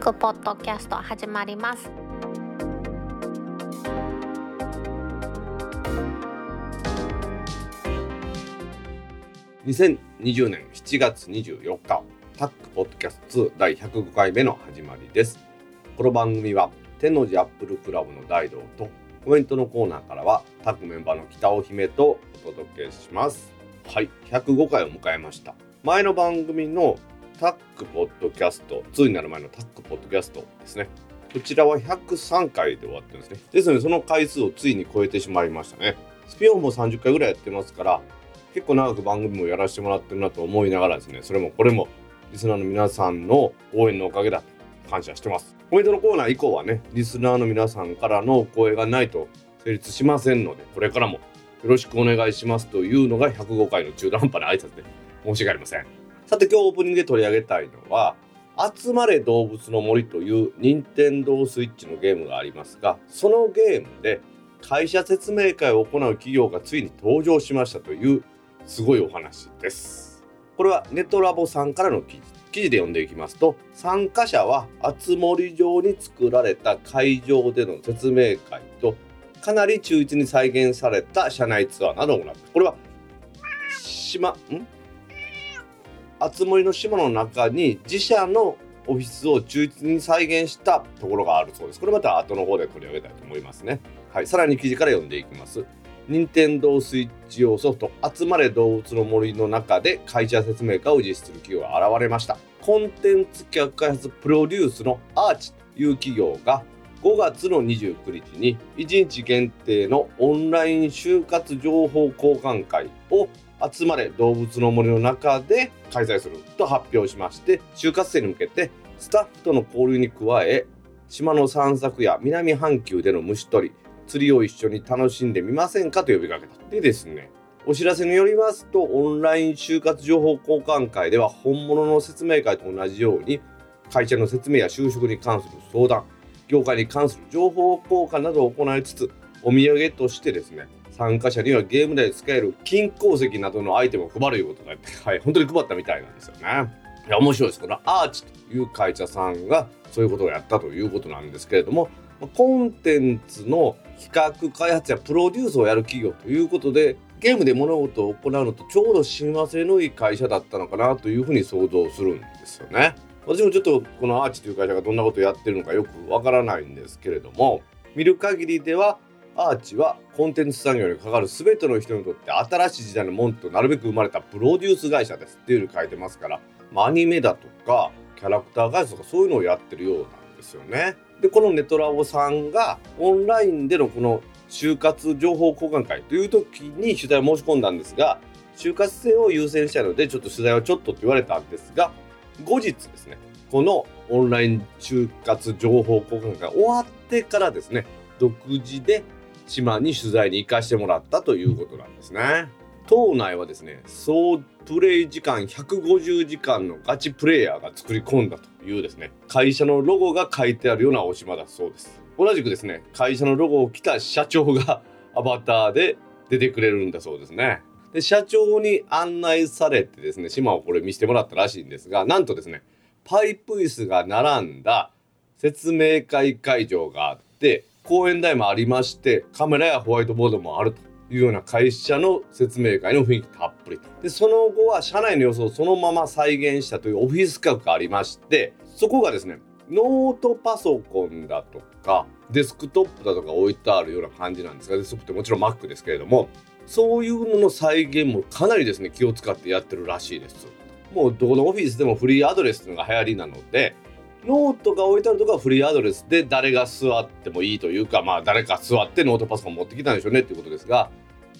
クポッドキャスト始まります。2020年7月24日タックポッドキャスト2第105回目の始まりです。この番組は天王寺アップルクラブの大道とコメントのコーナーからはタックメンバーの北尾姫とお届けします。はい105回を迎えました。前の番組のタックポッドキャスト2になる前のタックポッドキャストですね。こちらは103回で終わってるんですね。ですのでその回数をついに超えてしまいましたね。スピオフも30回ぐらいやってますから結構長く番組もやらせてもらってるなと思いながらですねそれもこれもリスナーの皆さんの応援のおかげだと感謝してます。コメントのコーナー以降はねリスナーの皆さんからのお声がないと成立しませんのでこれからもよろしくお願いしますというのが105回の中途半端な挨拶で申し訳ありません。さて今日オープニングで取り上げたいのは集まれ動物の森という任天堂スイッチのゲームがありますがそのゲームで会社説明会を行う企業がついに登場しましたというすごいお話です。これはネトラボさんからの記事。記事で読んでいきますと参加者は熱森城に作られた会場での説明会とかなり忠実に再現された車内ツアーなどを行ったこれは島ん熱森の島の中に自社のオフィスを忠実に再現したところがあるそうです。これまた後の方で取り上げたいと思いますね。はい。さらに記事から読んでいきます。任天堂スイッチ用ソフト集まれ動物の森の中で会社説明会を実施する企業が現れました。コンテンツ企画開発プロデュースのアーチという企業が5月の29日に1日限定のオンライン就活情報交換会を集まれ動物の森の中で開催すると発表しまして就活生に向けてスタッフとの交流に加え島の散策や南半球での虫取り釣りを一緒に楽しんでみませんかと呼びかけた。でですねお知らせによりますとオンライン就活情報交換会では本物の説明会と同じように会社の説明や就職に関する相談業界に関する情報交換などを行いつつお土産としてですね参加者にはゲーム内で使える金鉱石などのアイテムを配るいうことがあって、はい、本当に配ったみたいなんですよね。いや面白いですこのアーチという会社さんがそういうことをやったということなんですけれどもコンテンツの企画開発やプロデュースをやる企業ということでゲームで物事を行うのとちょうど親和性のいい会社だったのかなというふうに想像するんですよね。私もちょっとこのアーチという会社がどんなことをやってるのかよくわからないんですけれども見る限りではアーチはコンテンツ産業にかかる全ての人にとって新しい時代のもんとなるべく生まれたプロデュース会社ですっていうふうに書いてますから、まあ、アニメだとかキャラクター開発とかそういうのをやってるようなんですよね。でこのネトラボさんがオンラインでのこの就活情報交換会という時に取材を申し込んだんですが就活生を優先したのでちょっと取材はちょっとって言われたんですが後日ですねこのオンライン就活情報交換会終わってからですね独自で島に取材に行かしてもらったということなんですね。島内はですね総プレイ時間150時間のガチプレイヤーが作り込んだというですね会社のロゴが書いてあるようなお島だそうです同じくですね会社のロゴを着た社長がアバターで出てくれるんだそうですねで社長に案内されてですね島をこれ見せてもらったらしいんですがなんとですねパイプ椅子が並んだ説明会会場があって講演台もありましてカメラやホワイトボードもあるというような会社の説明会の雰囲気たっぷりと。でその後は社内の様子をそのまま再現したというオフィス企画がありましてそこがですねノートパソコンだとかデスクトップだとか置いてあるような感じなんですがデスクってもちろん Mac ですけれどもそういうのの再現もかなりですね気を使ってやってるらしいです。もうどこのオフィスでもフリーアドレスっていうのが流行りなのでノートが置いてあるとこはフリーアドレスで誰が座ってもいいというかまあ誰か座ってノートパソコン持ってきたんでしょうねっていうことですが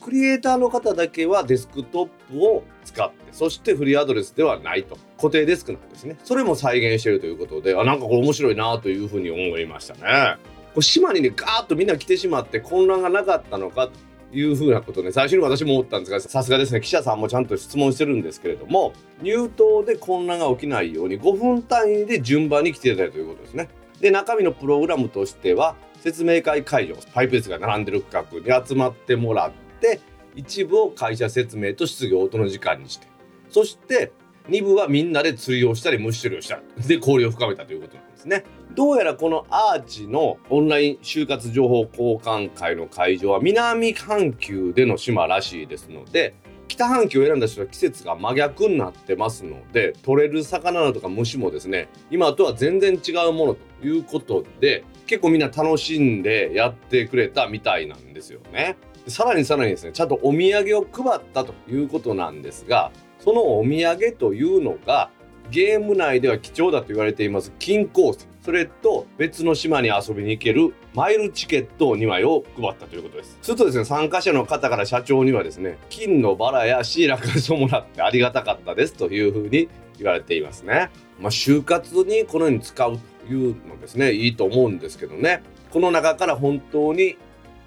クリエイターの方だけはデスクトップを使ってそしてフリーアドレスではないと。固定デスクなんですね。それも再現してるということであなんかこれ面白いなというふうに思いましたね。これ島にねガーッとみんな来てしまって混乱がなかったのかいうふうなことね最初に私も思ったんですがさすがですね記者さんもちゃんと質問してるんですけれども入島で混乱が起きないように5分単位で順番に来ていただいたということですね。で中身のプログラムとしては説明会会場パイプレスが並んでる区画に集まってもらって一部を会社説明と質疑応答の時間にしてそして2部はみんなで釣りをしたり虫取りをした。りで交流を深めたということなんですね。どうやらこのアーチのオンライン就活情報交換会の会場は南半球での島らしいですので北半球を選んだ人は季節が真逆になってますので取れる魚だとか虫もですね今とは全然違うものということで結構みんな楽しんでやってくれたみたいなんですよね。さらにさらにですねちゃんとお土産を配ったということなんですがそのお土産というのがゲーム内では貴重だと言われています金鉱石それと別の島に遊びに行けるマイルチケット2枚を配ったということです。するとですね参加者の方から社長にはですね金のバラやシーラカスをもらってありがたかったですというふうに言われていますね。まあ就活にこのように使うというのですねいいと思うんですけどね。この中から本当に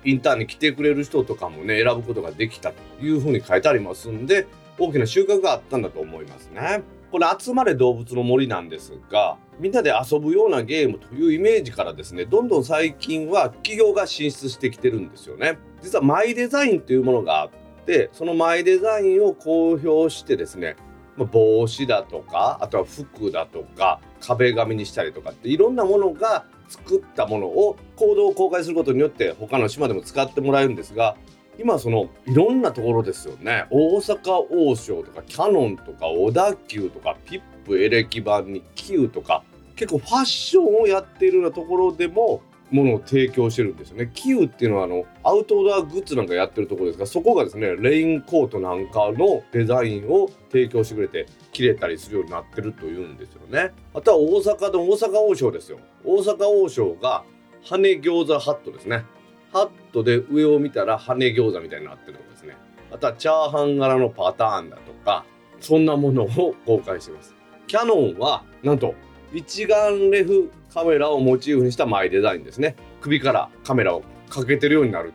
インターンに来てくれる人とかもね選ぶことができたというふうに書いてありますんで大きな収穫があったんだと思いますね。これ集まれ動物の森なんですがみんなで遊ぶようなゲームというイメージからですねどんどん最近は企業が進出してきてるんですよね。実はマイデザインというものがあってそのマイデザインを公表してですね帽子だとかあとは服だとか壁紙にしたりとかっていろんなものが作ったものを行動を公開することによって他の島でも使ってもらえるんですが今そのいろんなところですよね大阪王将とかキャノンとか小田急とかピップエレキ版に Q とか結構ファッションをやっているようなところでもものを提供してるんですよね。キウっていうのはあのアウトドアグッズなんかやってるところですがそこがですねレインコートなんかのデザインを提供してくれて切れたりするようになってるというんですよね。あとは大阪の大阪王将ですよ。大阪王将が羽餃子ハットですね。ハットで上を見たら羽餃子みたいになってるとかですね。あとはチャーハン柄のパターンだとかそんなものを公開してます。キャノンはなんと一眼レフカメラをモチーフにしたマイデザインですね。首からカメラをかけてるようになる。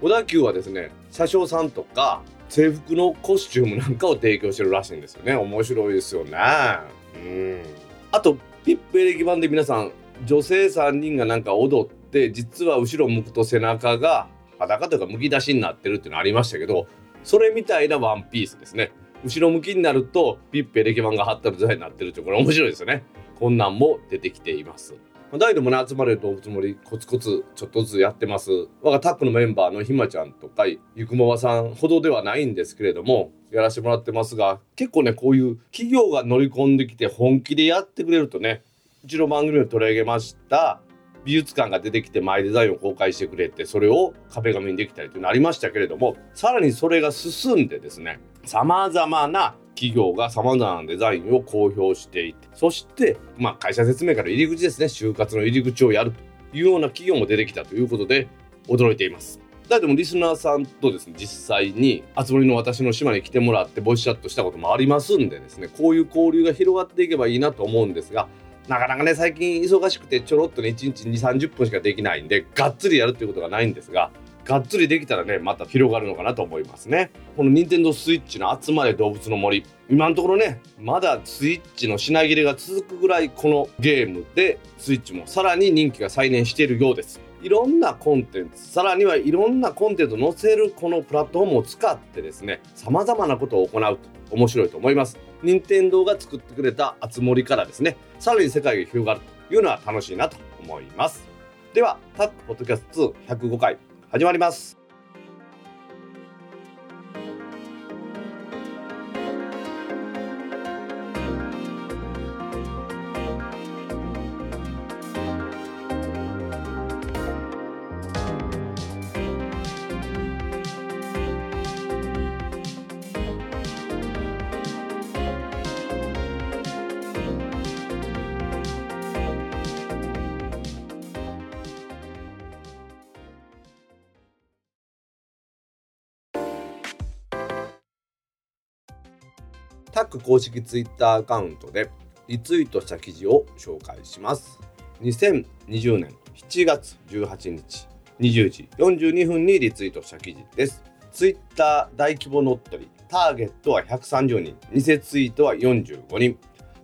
小田急はですね車掌さんとか制服のコスチュームなんかを提供してるらしいんですよね。面白いですよね。うん。あとピップエレキ版で皆さん女性3人がなんか踊って実は後ろ向くと背中が裸というかむき出しになってるっていうのありましたけどそれみたいなワンピースですね。後ろ向きになるとピップエレキ版が貼ったデザインになってるってこれ面白いですよね。こんなんも出てきています。大でもね集まれる動物森コツコツちょっとずつやってます。我がタックのメンバーのひまちゃんとかゆくままさんほどではないんですけれどもやらせてもらってますが結構ねこういう企業が乗り込んできて本気でやってくれるとねうちの番組を取り上げました。美術館が出てきてマイデザインを公開してくれてそれを壁紙にできたりというのありましたけれどもさらにそれが進んでですねさまざまな企業がさまざまなデザインを公表していてそして、まあ、会社説明から入り口ですね就活の入り口をやるというような企業も出てきたということで驚いています。だでもリスナーさんとですね実際にあつ森の私の島に来てもらってボイスチャットしたこともありますんでですねこういう交流が広がっていけばいいなと思うんですがなかなかね最近忙しくてちょろっとね1日2 3 0分しかできないんでがっつりやるっていうことがないんですががっつりできたらねまた広がるのかなと思いますね。この任天堂 switch の集まれ動物の森今のところねまだスイッチの品切れが続くぐらいこのゲームでスイッチもさらに人気が再燃しているようです。いろんなコンテンツさらにはいろんなコンテンツを載せるこのプラットフォームを使ってですねさまざまなことを行うと面白いと思います。任天堂が作ってくれたあつ森からですねさらに世界が広がるというのは楽しいなと思います。ではタックポッドキャスト2105回始まります。ック公式ツイッターアカウントでリツイートした記事を紹介します。2020年7月18日20時42分にリツイートした記事です。ツイッター大規模乗っ取り、ターゲットは130人、偽ツイートは45人、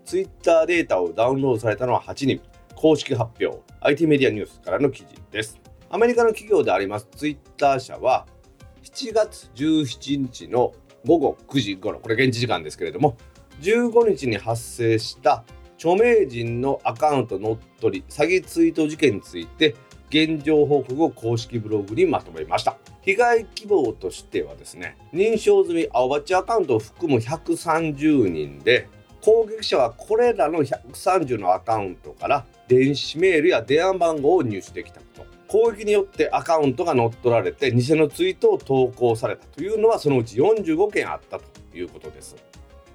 ツイッターデータをダウンロードされたのは8人、公式発表、IT メディアニュースからの記事です。アメリカの企業でありますツイッター社は7月17日の午後9時頃これ現地時間ですけれども15日に発生した著名人のアカウント乗っ取り詐欺ツイート事件について現状報告を公式ブログにまとめました。被害希望としてはですね認証済み青バッチアカウントを含む130人で攻撃者はこれらの130のアカウントから電子メールや電話番号を入手できた。攻撃によってアカウントが乗っ取られて偽のツイートを投稿されたというのはそのうち45件あったということです。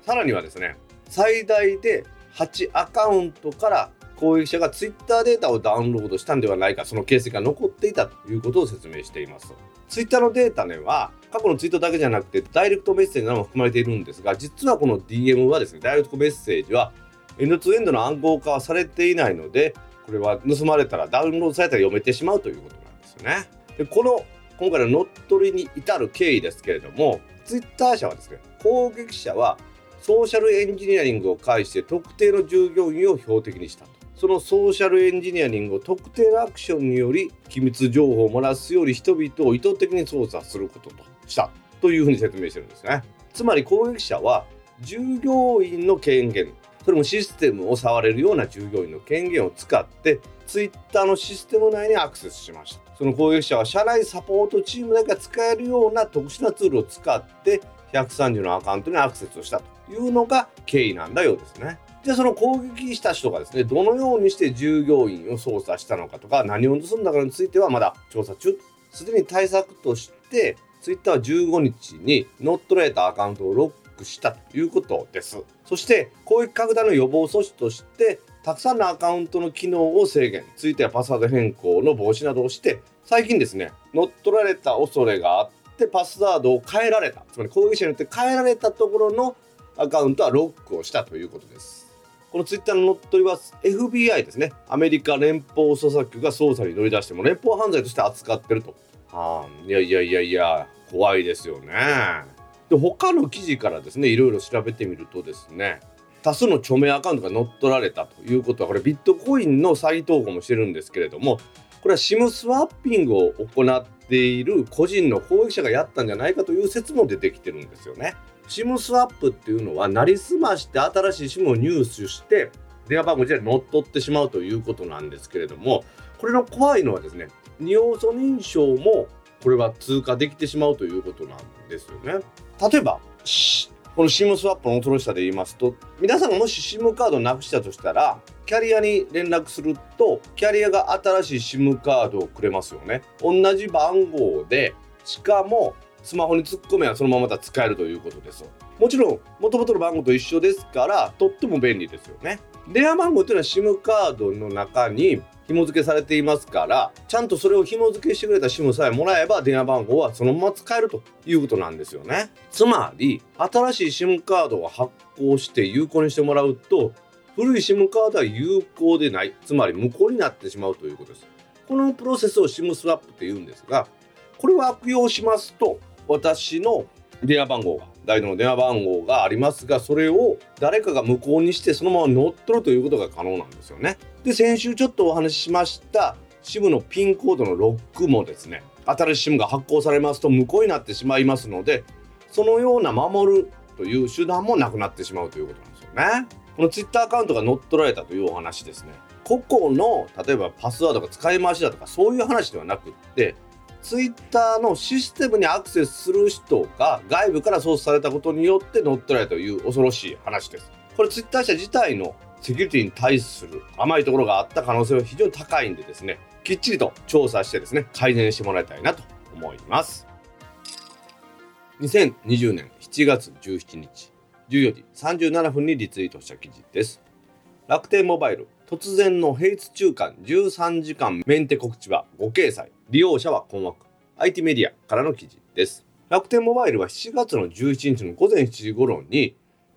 さらにはですね最大で8アカウントから攻撃者がツイッターデータをダウンロードしたんではないかその形跡が残っていたということを説明しています。ツイッターのデータには過去のツイートだけじゃなくてダイレクトメッセージなども含まれているんですが実はこの DM はですねダイレクトメッセージはエンドツーエンドの暗号化はされていないのでこれは盗まれたらダウンロードされたら読めてしまうということなんですよね。でこの今回の乗っ取りに至る経緯ですけれどもツイッター社はですね攻撃者はソーシャルエンジニアリングを介して特定の従業員を標的にしたと。そのソーシャルエンジニアリングを特定のアクションにより機密情報を漏らすより人々を意図的に操作することとした。というふうに説明してるんですね。つまり攻撃者は従業員の権限それもシステムを触れるような従業員の権限を使ってツイッターのシステム内にアクセスしました。その攻撃者は社内サポートチームだけが使えるような特殊なツールを使って130のアカウントにアクセスをしたというのが経緯なんだようですね。じゃあその攻撃した人がですねどのようにして従業員を操作したのかとか何を盗んだかについてはまだ調査中。すでに対策としてツイッターは15日に乗っ取られたアカウントをロッしたということです。そして攻撃拡大の予防措置としてたくさんのアカウントの機能を制限ツイッターやパスワード変更の防止などをして最近ですね乗っ取られた恐れがあってパスワードを変えられた。つまり攻撃者によって変えられたところのアカウントはロックをしたということです。このツイッターの乗っ取りは FBI ですね。アメリカ連邦捜査局が捜査に乗り出しても連邦犯罪として扱ってると。はあいやいやいやいや怖いですよね。で他の記事からですねいろいろ調べてみるとですね多数の著名アカウントが乗っ取られたということはこれビットコインの再投稿もしてるんですけれどもこれは SIM スワッピングを行っている個人の攻撃者がやったんじゃないかという説も出てきてるんですよね。SIM スワップっていうのはなりすまして新しい SIM を入手して電話番号自体乗っ取ってしまうということなんですけれどもこれの怖いのはですね二要素認証もこれは通過できてしまうということなんですよね。例えばこの SIM スワップの恐ろしさで言いますと皆さんがもし SIM カードをなくしたとしたらキャリアに連絡するとキャリアが新しい SIM カードをくれますよね。同じ番号でしかもスマホに突っ込めばそのまままた使えるということですもちろん元々の番号と一緒ですからとっても便利ですよね電話番号というのは SIM カードの中に紐付けされていますからちゃんとそれを紐付けしてくれた SIM さえもらえば電話番号はそのまま使えるということなんですよね。つまり新しい SIM カードを発行して有効にしてもらうと古い SIM カードは有効でないつまり無効になってしまうということです。このプロセスを SIM スワップって言うんですがこれを悪用しますと私の電話番号が大の電話番号がありますがそれを誰かが無効にしてそのまま乗っ取るということが可能なんですよね。で先週ちょっとお話ししました SIM のピンコードのロックもですね新しい SIM が発行されますと無効になってしまいますのでそのような守るという手段もなくなってしまうということなんですよね。この Twitter アカウントが乗っ取られたというお話ですね。個々の例えばパスワードが使い回しだとかそういう話ではなくってツイッターのシステムにアクセスする人が外部から操作されたことによって乗っ取られたという恐ろしい話です。これツイッター社自体のセキュリティに対する甘いところがあった可能性は非常に高いんでですね、きっちりと調査してですね、改善してもらいたいなと思います。2020年7月17日14時37分にリツイートした記事です。楽天モバイル突然の平日中間13時間メンテ告知はご掲載利用者は困惑。IT メディアからの記事です。楽天モバイルは7月の11日の午前7時頃に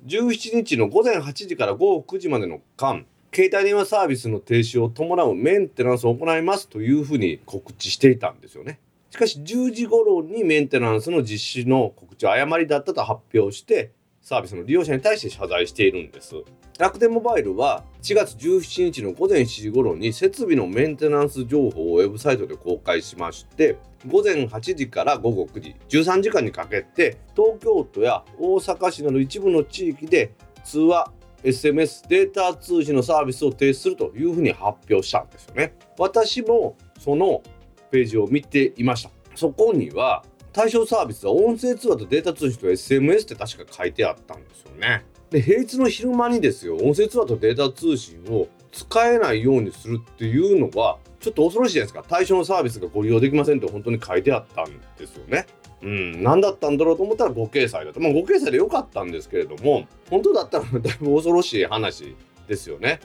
17日の午前8時から午後9時までの間携帯電話サービスの停止を伴うメンテナンスを行いますというふうに告知していたんですよね。しかし10時頃にメンテナンスの実施の告知は誤りだったと発表してサービスの利用者に対して謝罪しているんです。楽天モバイルは4月17日の午前7時頃に設備のメンテナンス情報をウェブサイトで公開しまして午前8時から午後9時13時間にかけて東京都や大阪市など一部の地域で通話 SMS データ通信のサービスを停止するというふうに発表したんですよね。私もそのページを見ていました。そこには対象サービスは音声通話とデータ通信と SMS って確か書いてあったんですよねで平日の昼間にですよ音声通話とデータ通信を使えないようにするっていうのはちょっと恐ろしいじゃないですか対象のサービスがご利用できませんって本当に書いてあったんですよねうん、何だったんだろうと思ったら5掲載だと。まあ5掲載でよかったんですけれども、本当だったらだいぶ恐ろしい話ですよね。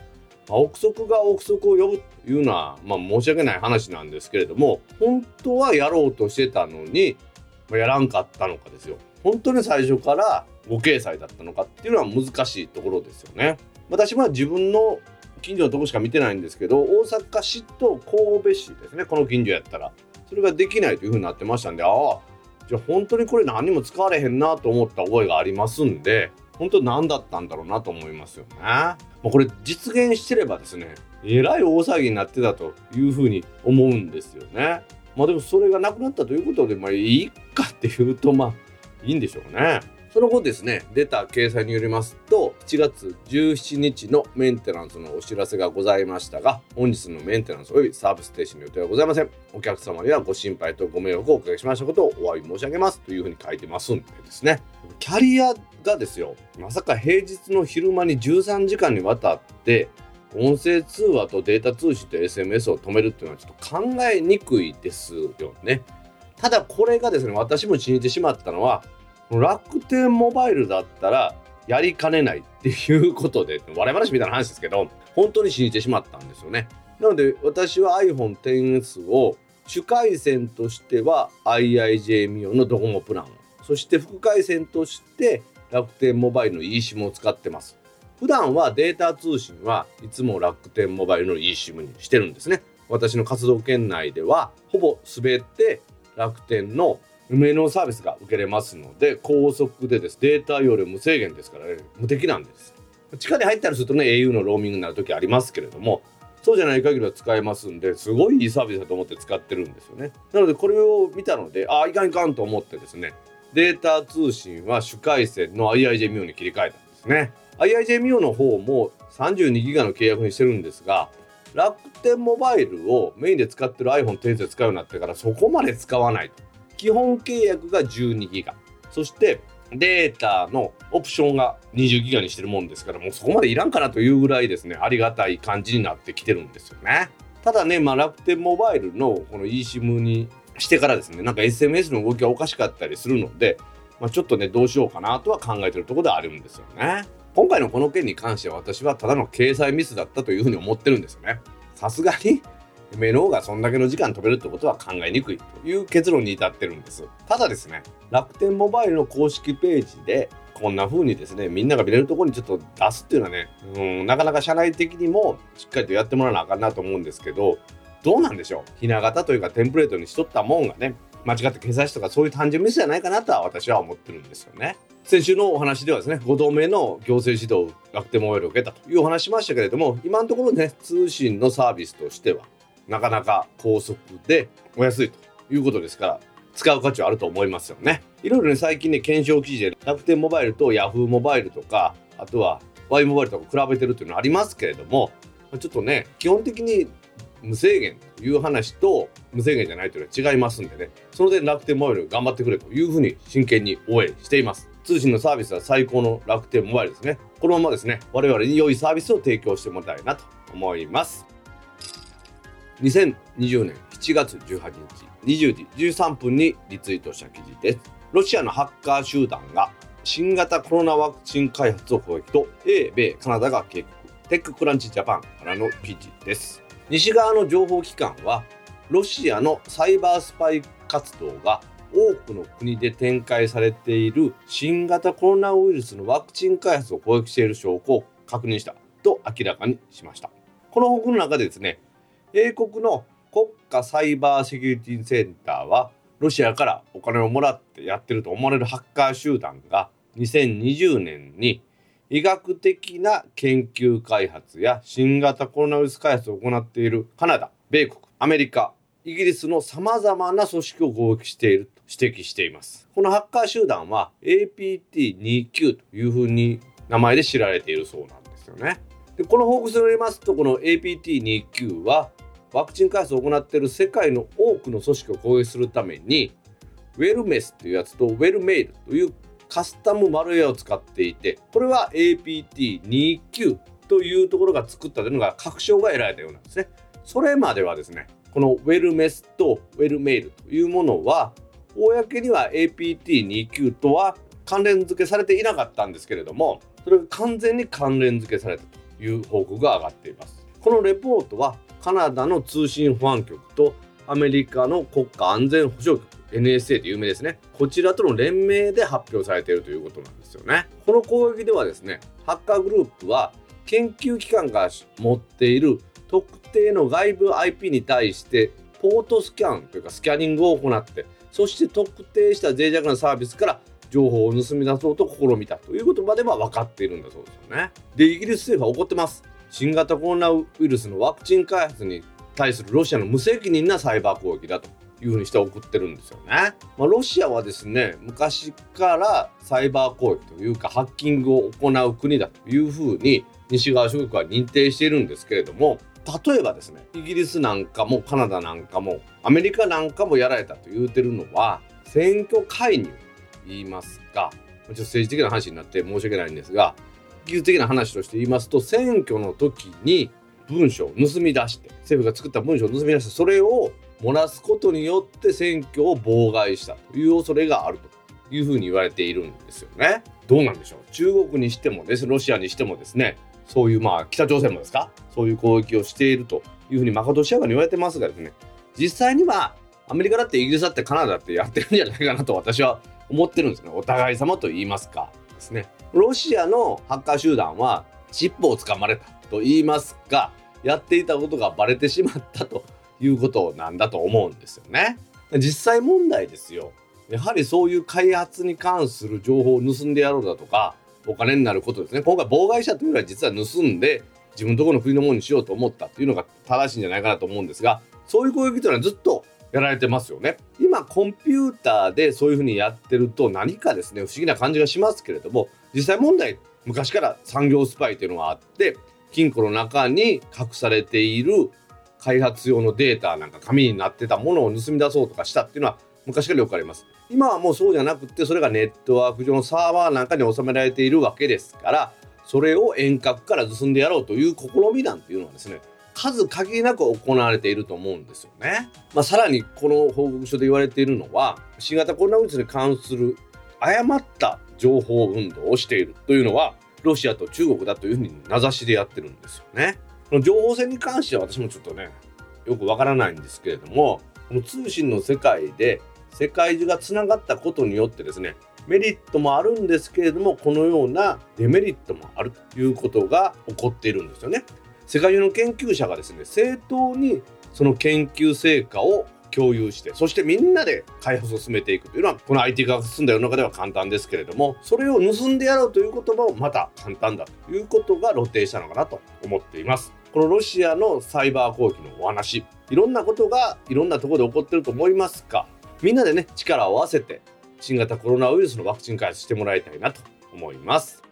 まあ、憶測が憶測を呼ぶというのは、まあ、申し訳ない話なんですけれども、本当はやろうとしてたのに、やらんかったのかですよ。本当に最初から5掲載だったのかっていうのは難しいところですよね。私は自分の近所のとこしか見てないんですけど、大阪市と神戸市ですね、この近所やったら。それができないというふうになってましたんで、ああ、じゃあ本当にこれ何も使われへんなと思った覚えがありますんで本当何だったんだろうなと思いますよね。まあ、これ実現してればですねえらい大騒ぎになってたというふうに思うんですよね。まあでもそれがなくなったということでまあいいかっていうとまあいいんでしょうね。その後ですね、出た掲載によりますと、7月17日のメンテナンスのお知らせがございましたが、本日のメンテナンス及びサービス停止の予定はございません。お客様にはご心配とご迷惑をおかけしましたことをお詫び申し上げますというふうに書いてますんでですね、キャリアがですよ、まさか平日の昼間に13時間にわたって、音声通話とデータ通信と SMS を止めるっていうのはちょっと考えにくいですよね。ただこれがですね、私も信じてしまったのは、楽天モバイルだったらやりかねないっていうことで笑い話みたいな話ですけど本当に信じてしまったんですよねなので私は iPhone XS を主回線としては IIJ ミオのドコモプランそして副回線として楽天モバイルの eSIM を使ってます普段はデータ通信はいつも楽天モバイルの eSIM にしてるんですね。私の活動圏内ではほぼ全て楽天の無のサービスが受けれますので高速でです。データ容量無制限ですからね無敵なんです。地下に入ったりするとね au のローミングになる時ありますけれどもそうじゃない限りは使えますんですごいいいサービスだと思って使ってるんですよね。なのでこれを見たのでああいかんいかんと思ってですねデータ通信は主回線の IIJ ミオに切り替えたんですね。IIJ ミオの方も32ギガの契約にしてるんですが楽天モバイルをメインで使ってる iPhone 10で使うようになってからそこまで使わない基本契約が12ギガ。そしてデータのオプションが20ギガにしてるもんですからもうそこまでいらんかなというぐらいですね。ありがたい感じになってきてるんですよね。ただね、まあ、楽天モバイルのこの eSIM にしてからですねなんか SMS の動きがおかしかったりするので、まあ、ちょっとねどうしようかなとは考えてるところではあるんですよね。今回のこの件に関しては私はただの掲載ミスだったというふうに思ってるんですよねさすがにメノがそんだけの時間飛べるってことは考えにくいという結論に至ってるんです。ただですね、楽天モバイルの公式ページでこんな風にですね、みんなが見れるところにちょっと出すっていうのはね、うん、なかなか社内的にもしっかりとやってもらわなあかんなと思うんですけど、どうなんでしょう？ひな形というかテンプレートにしとったもんがね、間違って掲載しとかそういう単純ミスじゃないかなとは私は思ってるんですよね。先週のお話ではですね、5度目の行政指導楽天モバイルを受けたというお話しましたけれども、今のところね、通信のサービスとしては、なかなか高速でお安いということですから使う価値はあると思いますよね。いろいろね最近ね検証記事で楽天モバイルと Yahoo モバイルとかあとは Y モバイルとか比べてるっていうのはありますけれどもちょっとね基本的に無制限という話と無制限じゃないというのは違いますんでね。その点楽天モバイル頑張ってくれというふうに真剣に応援しています。通信のサービスは最高の楽天モバイルですね。このままですね。我々に良いサービスを提供してもらいたいなと思います。2020年7月18日20時13分にリツイートした記事です。ロシアのハッカー集団が新型コロナワクチン開発を攻撃と英米カナダが警告。テッククランチジャパンからの記事です。西側の情報機関はロシアのサイバースパイ活動が多くの国で展開されている新型コロナウイルスのワクチン開発を攻撃している証拠を確認したと明らかにしました。この報告の中でですね英国の国家サイバーセキュリティセンターはロシアからお金をもらってやってると思われるハッカー集団が2020年に医学的な研究開発や新型コロナウイルス開発を行っているカナダ、米国、アメリカ、イギリスの様々な組織を攻撃していると指摘しています。このハッカー集団は APT29 というふうに名前で知られているそうなんですよね。でこの報告書によりますとこの APT29 はワクチン開発を行っている世界の多くの組織を攻撃するためにウェルメスというやつとウェルメイルというカスタムマルウェアを使っていてこれは APT29 というところが作ったというのが確証が得られたようなんですね。それまではですねこのウェルメスとウェルメイルというものは公には APT29 とは関連付けされていなかったんですけれどもそれが完全に関連付けされたという報告が上がっていますこのレポートはカナダの通信保安局とアメリカの国家安全保障局 NSA で有名ですねこちらとの連名で発表されているということなんですよねこの攻撃ではですねハッカーグループは研究機関が持っている特定の外部 IP に対してポートスキャンというかスキャニングを行ってそして特定した脆弱なサービスから情報を盗み出そうと試みたということまでは分かっているんだそうですよね。でイギリス政府は怒ってます。新型コロナウイルスのワクチン開発に対するロシアの無責任なサイバー攻撃だというふうにして送ってるんですよね。まあ、ロシアはですね昔からサイバー攻撃というかハッキングを行う国だというふうに西側諸国は認定しているんですけれども例えばですねイギリスなんかもカナダなんかもアメリカなんかもやられたと言うてるのは選挙介入言いますかちょっと政治的な話になって申し訳ないんですが技術的な話として言いますと選挙の時に文書を盗み出して政府が作った文書を盗み出してそれを漏らすことによって選挙を妨害したという恐れがあるというふうに言われているんですよね。どうなんでしょう？中国にしてもです。ロシアにしてもですね。そういうまあ北朝鮮もですか？そういう攻撃をしているというふうにまことしやかに言われてますがですね。実際にはアメリカだってイギリスだってカナダだってやってるんじゃないかなと私は思ってるんですね。お互い様と言いますかですね。ロシアのハッカー集団は尻尾をつかまれたと言いますかやっていたことがバレてしまったということなんだと思うんですよね。実際問題ですよ。やはりそういう開発に関する情報を盗んでやろうだとかお金になることですね。今回妨害者というのは実は盗んで自分のところの国のものにしようと思ったというのが正しいんじゃないかなと思うんですがそういう攻撃というのはずっとやられてますよね。今コンピューターでそういうふうにやってると何かですね不思議な感じがしますけれども実際問題昔から産業スパイというのがあって金庫の中に隠されている開発用のデータなんか紙になってたものを盗み出そうとかしたっていうのは昔からよくあります今はもうそうじゃなくてそれがネットワーク上のサーバーなんかに収められているわけですからそれを遠隔から盗んでやろうという試みなんていうのはですね数限りなく行われていると思うんですよね。まあ、さらにこの報告書で言われているのは新型コロナウイルスに関する誤った情報運動をしているというのはロシアと中国だというふうに名指しでやってるんですよね。この情報戦に関しては私もちょっとねよくわからないんですけれどもこの通信の世界で世界中がつながったことによってですねメリットもあるんですけれどもこのようなデメリットもあるということが起こっているんですよね。世界中の研究者がですね正当にその研究成果を共有してそしてみんなで開発を進めていくというのはこの IT 化が進んだ世の中では簡単ですけれどもそれを盗んでやろうということもまた簡単だということが露呈したのかなと思っています。このロシアのサイバー攻撃のお話。いろんなことがいろんなところで起こってると思いますがみんなでね力を合わせて新型コロナウイルスのワクチン開発してもらいたいなと思います。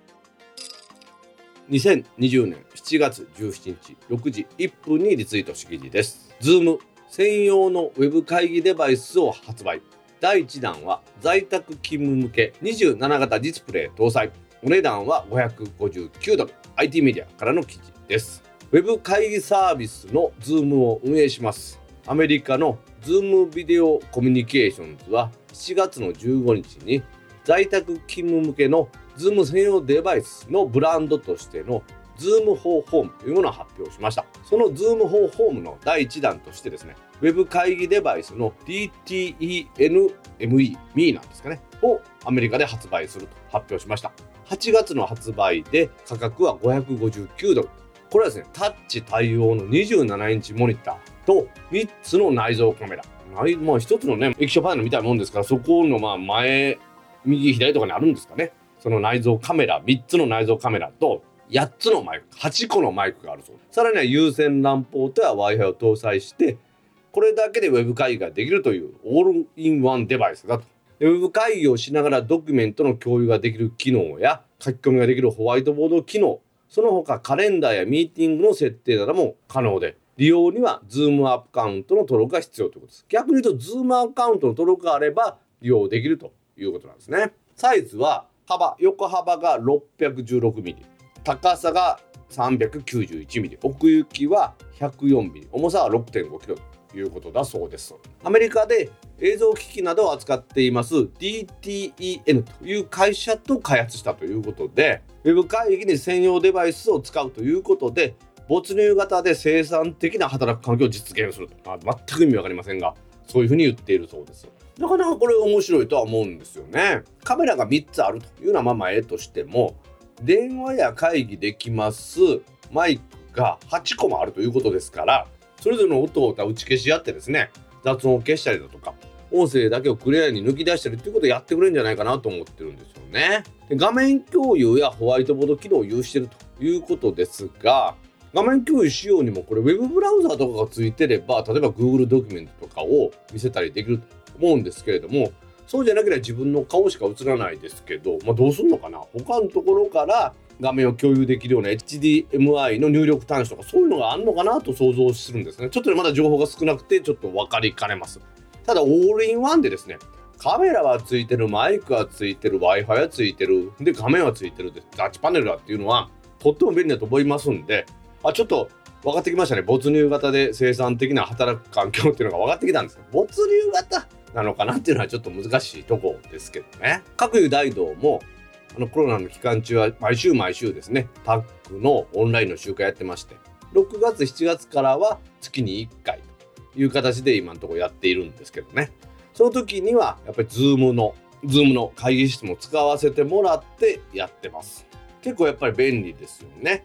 2020年7月17日6時1分にリツイート式記事です。Zoom 専用のウェブ会議デバイスを発売。第1弾は在宅勤務向け27型ディスプレイ搭載。お値段は559ドル。IT メディアからの記事です。ウェブ会議サービスの Zoom を運営しますアメリカの Zoom ビデオコミュニケーションズは7月の15日に在宅勤務向けの Zoom 専用デバイスのブランドとしての Zoom for Home というものを発表しました。その Zoom for Home の第1弾としてですね、ウェブ会議デバイスの DTENME、ME なんですかね、をアメリカで発売すると発表しました。8月の発売で価格は559ドル。これはですね、タッチ対応の27インチモニターと3つの内蔵カメラ。まあ、1つのね、液晶パネルみたいなもんですから、そこのまあ前、右、左とかにあるんですかね。その内蔵カメラ、3つの内蔵カメラと、8つのマイク、8個のマイクがあるそう。さらには有線 LAN ポートや Wi-Fi を搭載して、これだけで Web 会議ができるというオールインワンデバイスだと。ウェブ会議をしながらドキュメントの共有ができる機能や書き込みができるホワイトボード機能その他カレンダーやミーティングの設定なども可能で利用には Zoom アカウントの登録が必要ということです。逆に言うと Zoom アカウントの登録があれば利用できるということなんですね。サイズは幅横幅が 616mm 高さが 391mm 奥行きは 104mm 重さは 6.5kg いうことだそうです。アメリカで映像機器などを扱っています DTEN という会社と開発したということで Web 会議に専用デバイスを使うということで没入型で生産的な働く環境を実現すると、まあ、全く意味わかりませんがそういうふうに言っているそうです。なかなかこれ面白いとは思うんですよね。カメラが3つあるというのはまあまあええとしても電話や会議できますマイクが8個もあるということですからそれぞれの音を打ち消し合ってですね雑音を消したりだとか音声だけをクリアに抜き出したりっていうことをやってくれるんじゃないかなと思ってるんですよね。で画面共有やホワイトボード機能を有してるということですが画面共有しようにもこれウェブブラウザーとかがついてれば例えば Google ドキュメントとかを見せたりできると思うんですけれどもそうじゃなければ自分の顔しか映らないですけど、まあ、どうすんのかな？他のところから画面を共有できるような HDMI の入力端子とかそういうのがあるのかなと想像するんですね。ちょっとねまだ情報が少なくてちょっと分かりかねます。ただオールインワンでですねカメラはついてるマイクはついてる w i f i はついてるで画面はついてるでタッチパネルだっていうのはとっても便利だと思いますんであちょっと分かってきましたね。没入型で生産的な働く環境っていうのが分かってきたんです没入型なのかなっていうのはちょっと難しいとこですけどね。各有大道もあのコロナの期間中は毎週毎週ですねタッグのオンラインの集会やってまして6月7月からは月に1回という形で今のところやっているんですけどね。その時にはやっぱり Zoom の Zoom の会議室も使わせてもらってやってます。結構やっぱり便利ですよね。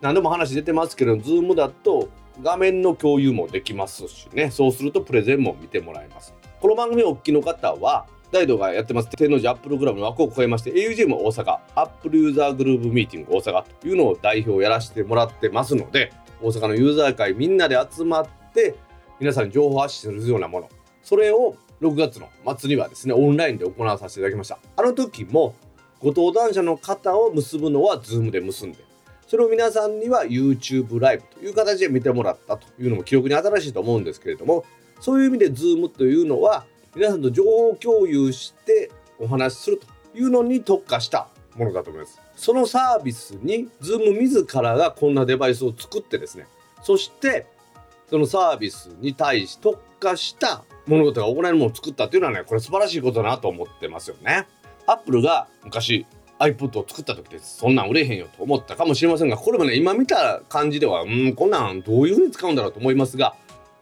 何度も話出てますけど Zoom だと画面の共有もできますしね。そうするとプレゼンも見てもらえます。この番組お聞きの方は大道がやってます天王寺アップルクラブの枠を超えまして augm 大阪アップルユーザーグループミーティング大阪というのを代表をやらせてもらってますので大阪のユーザー会みんなで集まって皆さんに情報発信するようなもの。それを6月の末にはですねオンラインで行わさせていただきました。あの時もご登壇者の方を結ぶのは Zoom で結んでそれを皆さんには YouTube ライブという形で見てもらったというのも記憶に新しいと思うんですけれどもそういう意味で Zoom というのは皆さんと情報共有してお話しするというのに特化したものだと思います。そのサービスに Zoom 自らがこんなデバイスを作ってですねそしてそのサービスに対し特化した物事が行えるものを作ったっていうのはねこれ素晴らしいことだなと思ってますよね。アップルが昔 iPod を作った時ですそんなん売れへんよと思ったかもしれませんがこれもね今見た感じではうんこんなんどういうふうに使うんだろうと思いますが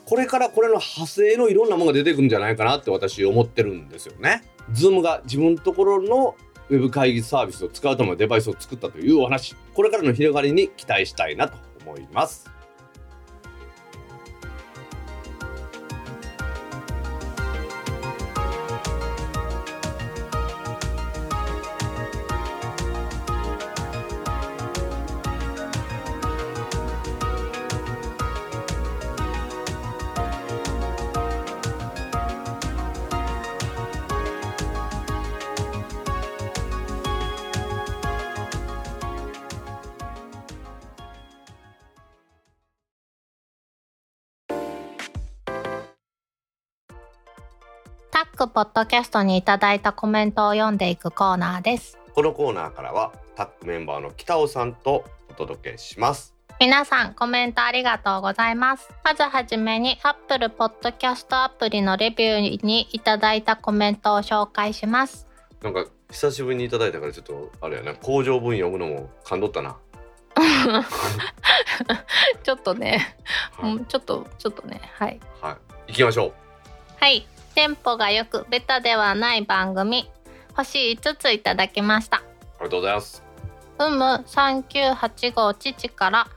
これからこれの派生のいろんなものが出てくるんじゃないかなって私思ってるんですよね。Zoom が自分のところのウェブ会議サービスを使うためのデバイスを作ったというお話これからの広がりに期待したいなと思います。タックポッドキャストにいただいたコメントを読んでいくコーナーです。このコーナーからはタックメンバーの北尾さんとお届けします。皆さんコメントありがとうございます。まずはじめに Apple Podcast アプリのレビューにいただいたコメントを紹介します。なんか久しぶりにいただいたからちょっとあれやな工場文読むのも感動ったな。ちょっとね、はい。うんちょっとちょっとね。はい。はい。行きましょう。はいテンポがよくベタではない番組星5ついただきました。ありがとうございます。うむ3985父から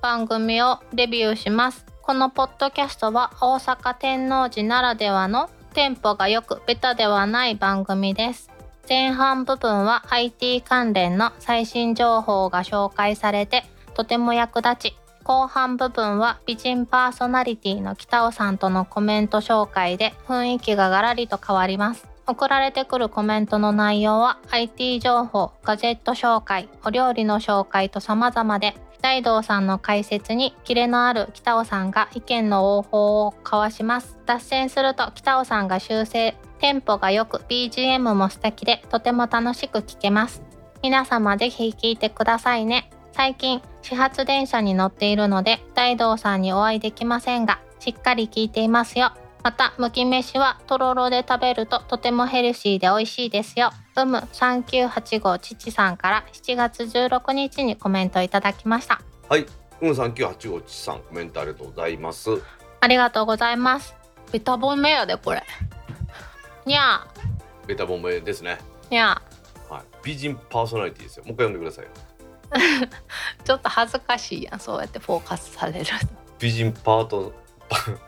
番組をレビューします。このポッドキャストは大阪天王寺ならではのテンポがよくベタではない番組です。前半部分は IT 関連の最新情報が紹介されてとても役立ち後半部分は美人パーソナリティの北尾さんとのコメント紹介で雰囲気がガラリと変わります送られてくるコメントの内容は IT 情報、ガジェット紹介、お料理の紹介と様々で、大道さんの解説にキレのある北尾さんが意見の応報を交わします。脱線すると北尾さんが修正、テンポが良く BGM も素敵でとても楽しく聴けます。皆様ぜひ聴いてくださいね。最近始発電車に乗っているので大道さんにお会いできませんがしっかり聞いていますよ。またむき飯はとろろで食べるととてもヘルシーで美味しいですよ。うむ3985父さんから7月16日にコメントいただきました。はい、うん3985ちさんコメントありがとうございます。ありがとうございます。ベタ褒めやでこれ。にゃベタボメですね。ーにゃはい、美人パーソナリティですよ。もう一回読んでください ちょっと恥ずかしいやんそうやってフォーカスされる美人パート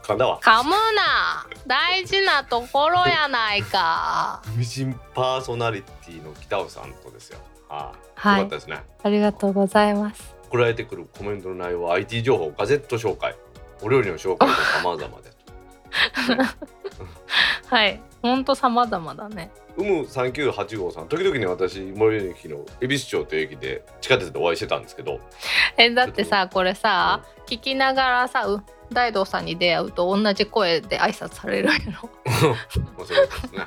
噛んだわ。噛むな大事なところやないか 美人パーソナリティの北尾さんとですよ。はい、はいよかったですね。ありがとうございます送られてくるコメントの内容は IT 情報、ガジェット紹介、お料理の紹介と 様々で。はいほんと様々だねうむ3985さん、時々ね、私、最寄り駅の恵比寿町という駅で地下鉄でお会いしてたんですけど、えだってさこれさ聞きながらさう大道さんに出会うと同じ声で挨拶されるやろ ですね。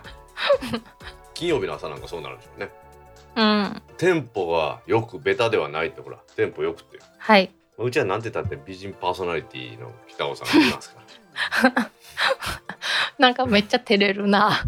金曜日の朝なんかそうなるんでしょうね。うんテンポがよくベタではないってほら、テンポよくって。はい。うちはなんて言ったって美人パーソナリティの北尾さんがいますから。なんかめっちゃ照れるな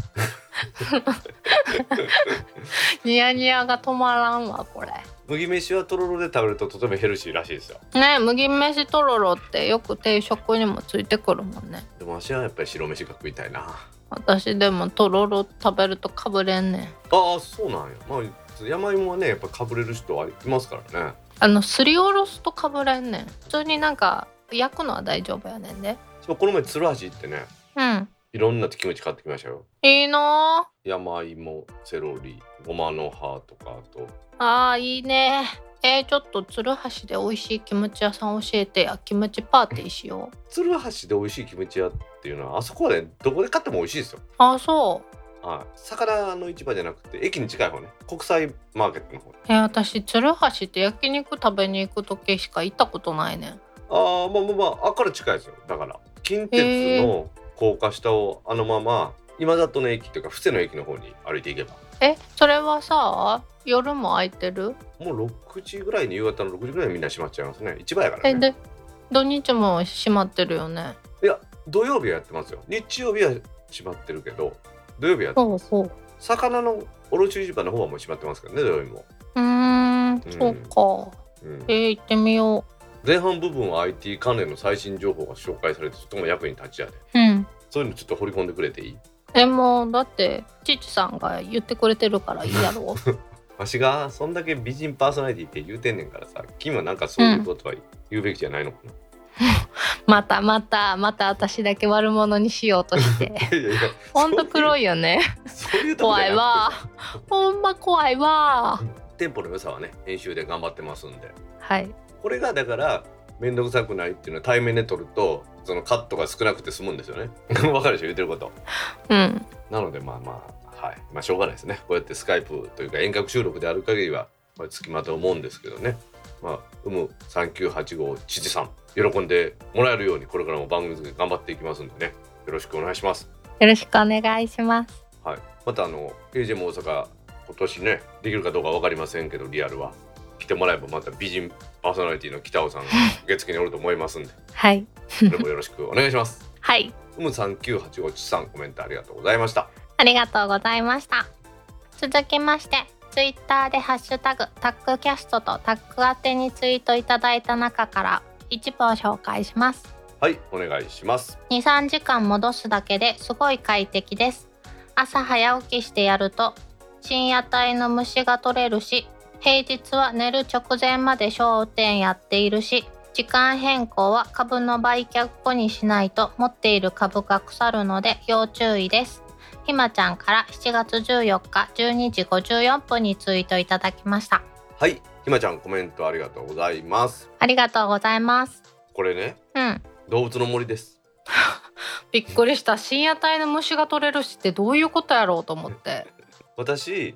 ニヤニヤが止まらんわこれ麦飯はとろろで食べるととてもヘルシーらしいですよ。ね麦飯とろろってよく定食にもついてくるもんねでも私はやっぱり白飯が食いたいな。あ私でもとろろ食べるとかぶれんねんあ、そうなんや。まあ、山芋はね、やっぱかぶれる人はいますからね。あのすりおろすとかぶれんねん普通になんか焼くのは大丈夫やねんでそうこの前鶴橋行ってね、うんいろんなキムチ買ってきましたよ。いいな山芋、セロリ、ごまの葉とかあと。ああーいいね。えー、ちょっと鶴橋で美味しいキムチ屋さん教えてや。キムチパーティーしよう。鶴橋で美味しいキムチ屋っていうのはあそこはねどこで買っても美味しいですよ。あそう。はい、魚の市場じゃなくて駅に近い方ね。国際マーケットの方。えー私鶴橋って焼肉食べに行く時しか行ったことないね。んああまあまあまああっから近いですよ。だから近鉄の高架下をあのまま今里の駅っていうか布施の駅の方に歩いていけば。えそれはさ夜も空いてる？もう6時ぐらいに夕方の6時ぐらいにみんな閉まっちゃいますね。市場やからね。えで土日も閉まってるよね？いや土曜日はやってますよ。日曜日は閉まってるけど土曜日はそうそう。魚の卸市場の方はもう閉まってますからね土曜日も、うーんん。そうか。うん。えー、行ってみよ前半部分は IT 関連の最新情報が紹介されてとても役に立ちやで。ううんそういうのちょっと掘り込んでくれていい？えもうだって父さんが言ってくれてるからいいやろ。わしがそんだけ美人パーソナリティって言うてんねんからさ君はなんかそういうことは言うべきじゃないのかな、またまたまた私だけ悪者にしようとして。いやいやほんと黒いいよね怖いわ。ほんま怖いわ。テンポの良さはね編集で頑張ってますんで。はい。これがだから面倒くさくないっていうのは対面で撮るとそのカットが少なくて済むんですよね。わかるでしょ？言ってること。うん。なのでまあまあはい。まあしょうがないですね。こうやってスカイプというか遠隔収録である限りはこれつきまと思うんですけどね。まあうむ3985父さん喜んでもらえるようにこれからも番組頑張っていきますんでね。よろしくお願いします。よろしくお願いします。はい。またあの AJ も大阪今年ねできるかどうかわかりませんけどリアルは。来てもらえばまた美人パーソナリティの北尾さんが受付におると思いますんで はいそれもよろしくお願いします はい。うむ3985父さんコメントありがとうございましたありがとうございました。続きまして、ツイッターでハッシュタグタックキャストとタック宛てにツイートいただいた中から一部を紹介します。はいお願いします2、3時間戻すだけですごい快適です。朝早起きしてやると深夜帯の虫が取れるし、平日は寝る直前まで商店やっているし、時間変更は株の売却後にしないと持っている株が腐るので要注意です。ひまちゃんから7月14日12時54分にツイートいただきました。はいひまちゃんコメントありがとうございますありがとうございます。これねうん。動物の森です びっくりした深夜帯の虫が取れるしってどういうことやろうと思って 私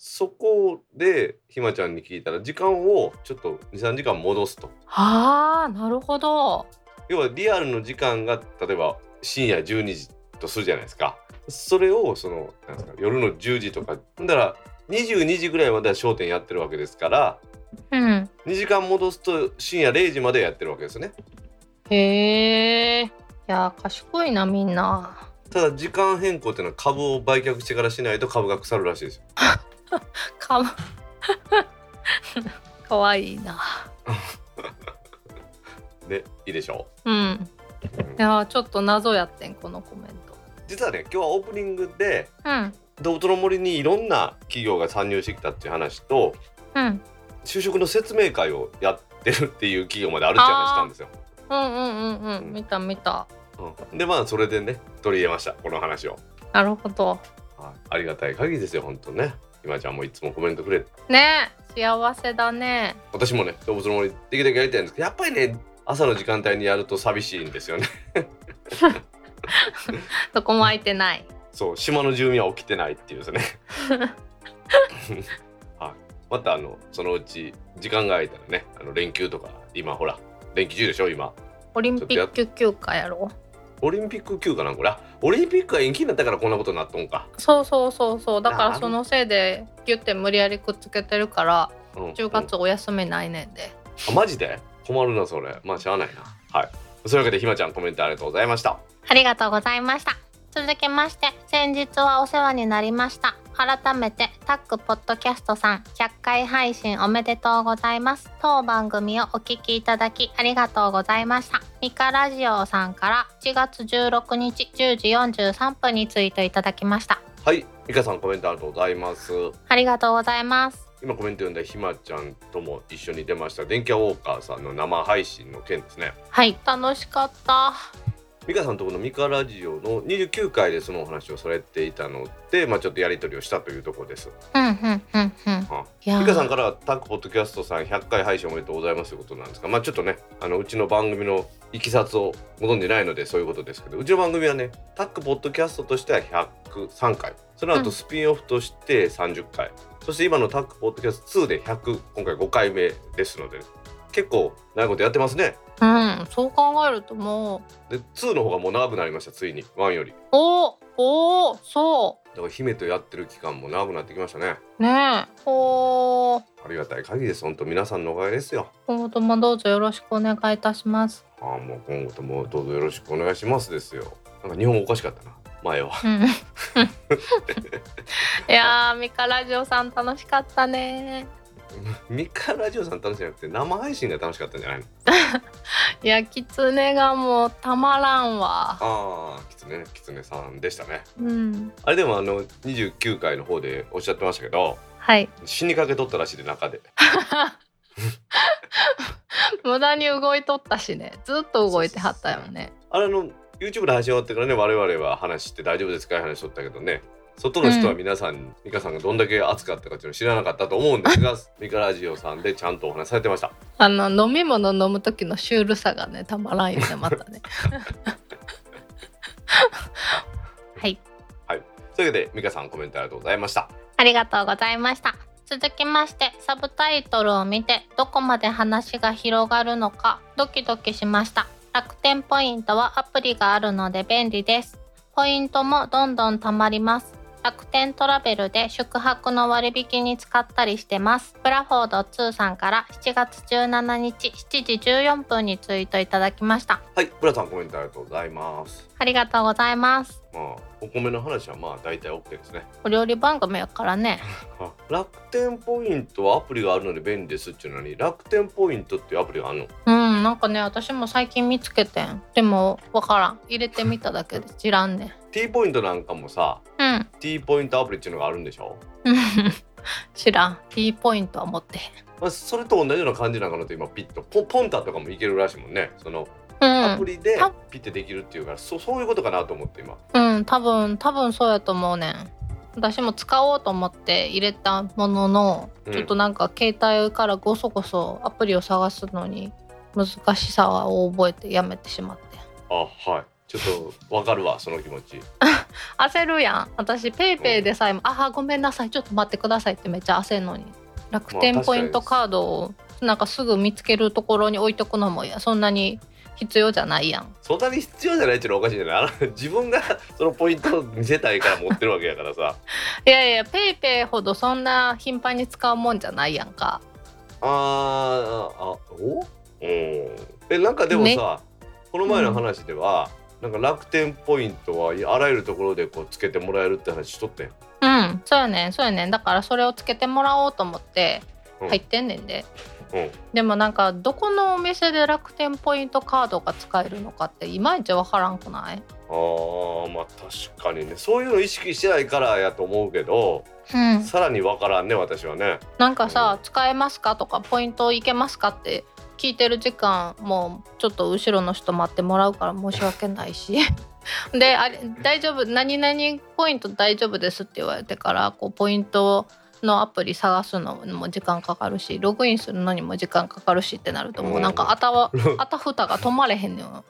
そこでひまちゃんに聞いたら時間をちょっと23時間戻すと。ああなるほど。要はリアルの時間が例えば深夜12時とするじゃないですか。それをそのなんですか夜の10時とかだら22時ぐらいまでは商店やってるわけですからうん。2時間戻すと深夜0時までやってるわけですね。へえいや賢いなみんな。ただ時間変更っていうのは株を売却してからしないと株が腐るらしいですよ かわ かわいいな。ねいいでしょう。ん。う、うん。いやちょっと謎やってんこのコメン実はね今日はオープニングでトうん。動物の森にいろんな企業が参入してきたっていう話とうん。就職の説明会をやってるっていう企業まであるって話したんですよ。うんうんうん。うん。見た見た。うん、でまあそれでね取り入れましたこの話を、なるほど。はい、ありがたい限りですよ本当ねひまちゃんもいつもコメントくれ。てね幸せだね。私もね動物の森できるだけやりたいんですけどやっぱりね朝の時間帯にやると寂しいんですよね。どこも空いてない。そう島の住民は起きてないっていうですね。はい。またあのそのうち時間が空いたらねあの連休とか今ほら連休中でしょ今。オリンピック休暇やろオリンピック休暇なんこれ。あオリンピックが延期になったからこんなことになっとんか、そうそうそうそう。だからそのせいでギュッて無理やりくっつけてるからうん、10月お休みないねんで、あマジで？困るなそれ。まあしゃあないな。はい。そういうわけでひまちゃんコメントありがとうございました。ありがとうございました。続きまして先日はお世話になりました改めてタックポッドキャストさん100回配信おめでとうございます。当番組をお聞きいただきありがとうございました。ミカラジオさんから1月16日10時43分にツイートいただきました。はいミカさんコメントありがとうございます。ありがとうございます。今コメント読んだひまちゃんとも一緒に出ました。電気屋ウォーカーさんの生配信の件ですね。はい楽しかったミカさんとこのミカラジオの29回でそのお話をされていたのでまあちょっとやり取りをしたというところです。うんうんうんうん。あい。やー。ミカさんからはタックポッドキャストさん100回配信おめでとうございますということなんですがまあちょっとねあのうちの番組のいきさつをご存じないのでそういうことですけどうちの番組はねタックポッドキャストとしては103回。その後スピンオフとして30回、そして今のタックポッドキャスト2で100今回5回目ですので結構長いことやってますね。うんそう考えるともう。で2の方がもう長くなりましたついに。1より。おーおーそだから姫とやってる期間も長くなってきましたね。うねえ。おー。ありがたい限りです本当皆さんのおかげですよ。今後ともどうぞよろしくお願いいたします。ああもう今後ともどうぞよろしくお願いしますですよ。なんか日本語おかしかったな前は。うん、いやーミカラジオさん楽しかったね。ミカラジオさん楽しいじゃなくて生配信が楽しかったんじゃないの？いやキツネがもうたまらんわ。ああキツネキツネさんでしたね。うん。あれでもあの29回の方でおっしゃってましたけどはい。死にかけとったらしいで中で。無駄に動いとったしね。ずっと動いてはったよね。あれあの YouTube で配信終わってからね我々は話して大丈夫ですか話しとったけどね外の人は皆さん、ミカさんがどんだけ熱かったかっていうのを知らなかったと思うんですがミカラジオさんでちゃんとお話しされてましたあの飲み物飲む時のシュールさがねたまらんよねまたね。はい。というわけでミカさんコメントありがとうございましたありがとうございました。続きまして、サブタイトルを見て、どこまで話が広がるのか、ドキドキしました。楽天ポイントはアプリがあるので便利です。ポイントもどんどん貯まります。楽天トラベルで宿泊の割引に使ったりしてます。ブラフォード2さんから7月17日7時14分にツイートいただきました。はい、ブラさんコメントありがとうございます。ありがとうございます。まあ、お米の話はまあ大体 OK ですね。お料理番組やからね。あ 楽天ポイントはアプリがあるので便利ですっていうのに楽天ポイントっていうアプリがあるの？うん、なんかね、私も最近見つけてん。でも、わからん。入れてみただけで知らんね。T ポイントなんかもさうん。T ポイントアプリっていうのがあるんでしょ、知らん。T ポイントは持って。まあ、それと同じような感じなのかなと今ピッとポポンタとかもいけるらしいもんねそのうん。アプリであピッてできるっていうから、そそういうことかなと思って今うん、多分、多分そうやと思うねん。私も使おうと思って入れたものの、うんちょっとなんか携帯からごそごそアプリを探すのに難しさを覚えてやめてしまって。あはいちょっとわかるわその気持ち。焦るやん。私ペイペイでさえも、ああ、ごめんなさい、ちょっと待ってくださいってめっちゃ焦るのに。楽天まあポイントカードをなんかすぐ見つけるところに置いとくのもいや。そんなに必要じゃないやん。そんなに必要じゃないっていうのはおかしいじゃない。あの自分がそのポイントを見せたいから持ってるわけやからさ。いやいや、ペイペイほどそんな頻繁に使うもんじゃないやんか。あーあお？うん。えなんかでもさ、ね。この前の話では、なんか楽天ポイントはあらゆるところでこうつけてもらえるって話しとったやん。うん、そうやねん、そうやねん。だからそれをつけてもらおうと思ってうん。入ってんねんで。うん。でもなんかどこのお店で楽天ポイントカードが使えるのかっていまいちわからんくない？あーまあ確かにね。そういうの意識してないからやと思うけど、うん、さらにわからんね私はね。なんかさ、使えますかとかポイントいけますかって聞いてる時間もうちょっと後ろの人待ってもらうから申し訳ないし。であれ大丈夫何々ポイント大丈夫ですって言われてからこうポイントのアプリ探すのも時間かかるしログインするのにも時間かかるしってなるともうなんかあたわあたふたが止まれへんのよ。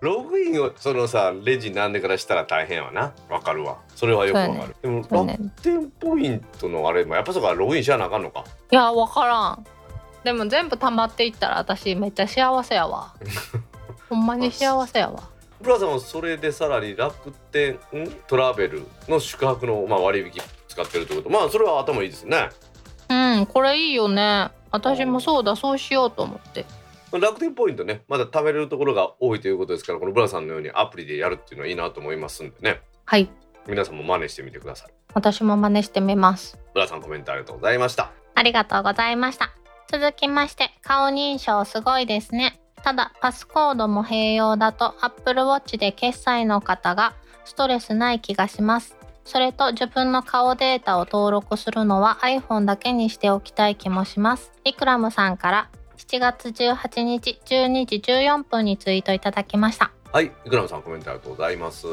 ログインをそのさレジなんでからしたら大変やわな。わかるわ。それはよくわかる、ねでも楽天ポイントのあれもやっぱそうかログインしやなあかんのか。いや分からんでも全部溜まっていったら私めっちゃ幸せやわ。ほんまに幸せやわ。ブラさんはそれでさらに楽天んトラベルの宿泊の、まあ、割引使ってるってこと。まあそれは頭いいですね。うんこれいいよね。私もそうだそうしようと思って。楽天ポイントね。まだ貯めれるところが多いということですからこのブラさんのようにアプリでやるっていうのはいいなと思いますんでね。はい。皆さんも真似してみてください。私も真似してみます。ブラさんコメントありがとうございました。ありがとうございました続きまして顔認証すごいですね。ただパスコードも併用だと Apple Watch で決済の方がストレスない気がします。それと自分の顔データを登録するのは iPhone だけにしておきたい気もします。イクラムさんから7月18日12時14分にツイートいただきました。はいイクラムさんコメントありがとうございます。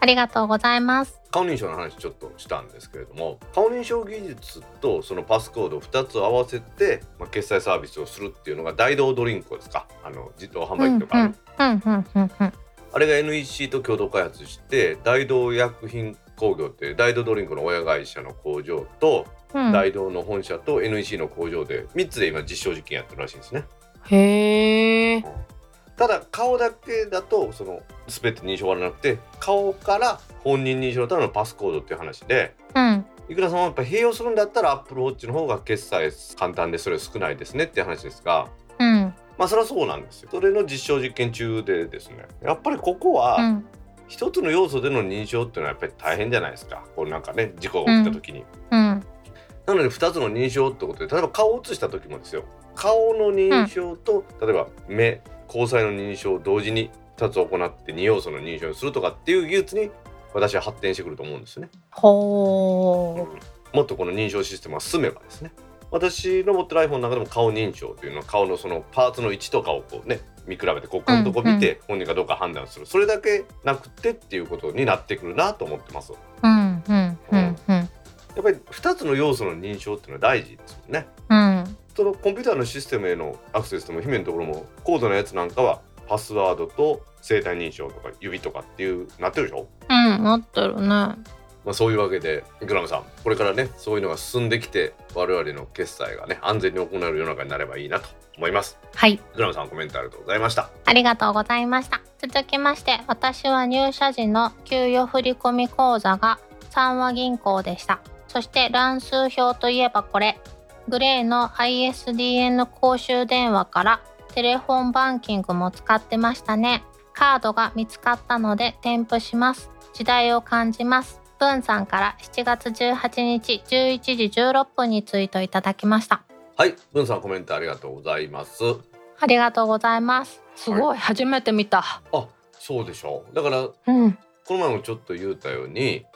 ありがとうございます。顔認証の話ちょっとしたんですけれども顔認証技術とそのパスコードを2つ合わせて、まあ、決済サービスをするっていうのが大道ドリンクですか。あの自動販売機とかあれが NEC と共同開発して大道薬品工業って大道ドリンクの親会社の工場と、うん。大道の本社と NEC の工場で3つで今実証実験やってるらしいんですね。へえただ顔だけだとその全て認証はなくて顔から本人認証のためのパスコードっていう話でうん。いくらさんはやっぱ併用するんだったら Apple Watch の方が決済簡単でそれ少ないですねっていう話ですがうん。まあそれはそうなんですよ。それの実証実験中でですねやっぱりここうはん。一つの要素での認証っていうのはやっぱり大変じゃないですか。こうなんかね事故が起きた時に、うん。なので2つの認証ってことで例えば顔を写した時もですよ。顔の認証と、例えば目交際の認証を同時に2つ行って2要素の認証にするとかっていう技術に私は発展してくると思うんですよね。ほう。もっとこの認証システムが進めばですね。私の持ってる iPhone の中でも顔認証というのは顔のそのパーツの位置とかをこうね見比べてここのとこ見て本人かどうか判断する、それだけなくてっていうことになってくるなと思ってます。うんうんうんうん。やっぱり2つの要素の認証っていうのは大事ですよね。うんそのコンピューターのシステムへのアクセスでも姫のところも高度なやつなんかはパスワードと生体認証とか指とかっていうなってるでしょ？うんなってるね。まあ、そういうわけでグラムさんこれからねそういうのが進んできて我々の決済がね安全に行える世の中になればいいなと思います。はい。グラムさんコメントありがとうございました。ありがとうございました。続きまして私は入社時の給与振込口座が三和銀行でした。そして乱数表といえばこれグレーの ISDN 公衆電話からテレフォンバンキングも使ってましたね。カードが見つかったので添付します。時代を感じます。文さんから7月18日11時16分にツイートいただきました。はい文さんコメントありがとうございます。ありがとうございます。すごい、初めて見た。あそうでしょう。だからうん。この前もちょっと言ったように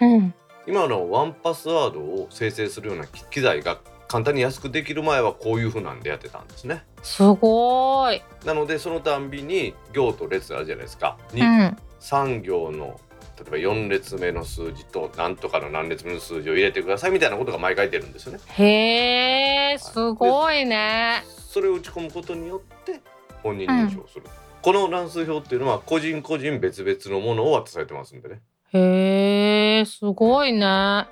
うん。今のワンパスワードを生成するような機材が簡単に安くできる前はこういう風なんでやってたんですね。すごい。なのでそのたんびに行と列あるじゃないですか。にうん。3行の例えば4列目の数字と何とかの何列目の数字を入れてくださいみたいなことが毎回出るんですよね。へえすごいね。それを打ち込むことによって本人認証する、この乱数表っていうのは個人個人別々のものを渡されてますんでね。へえすごいね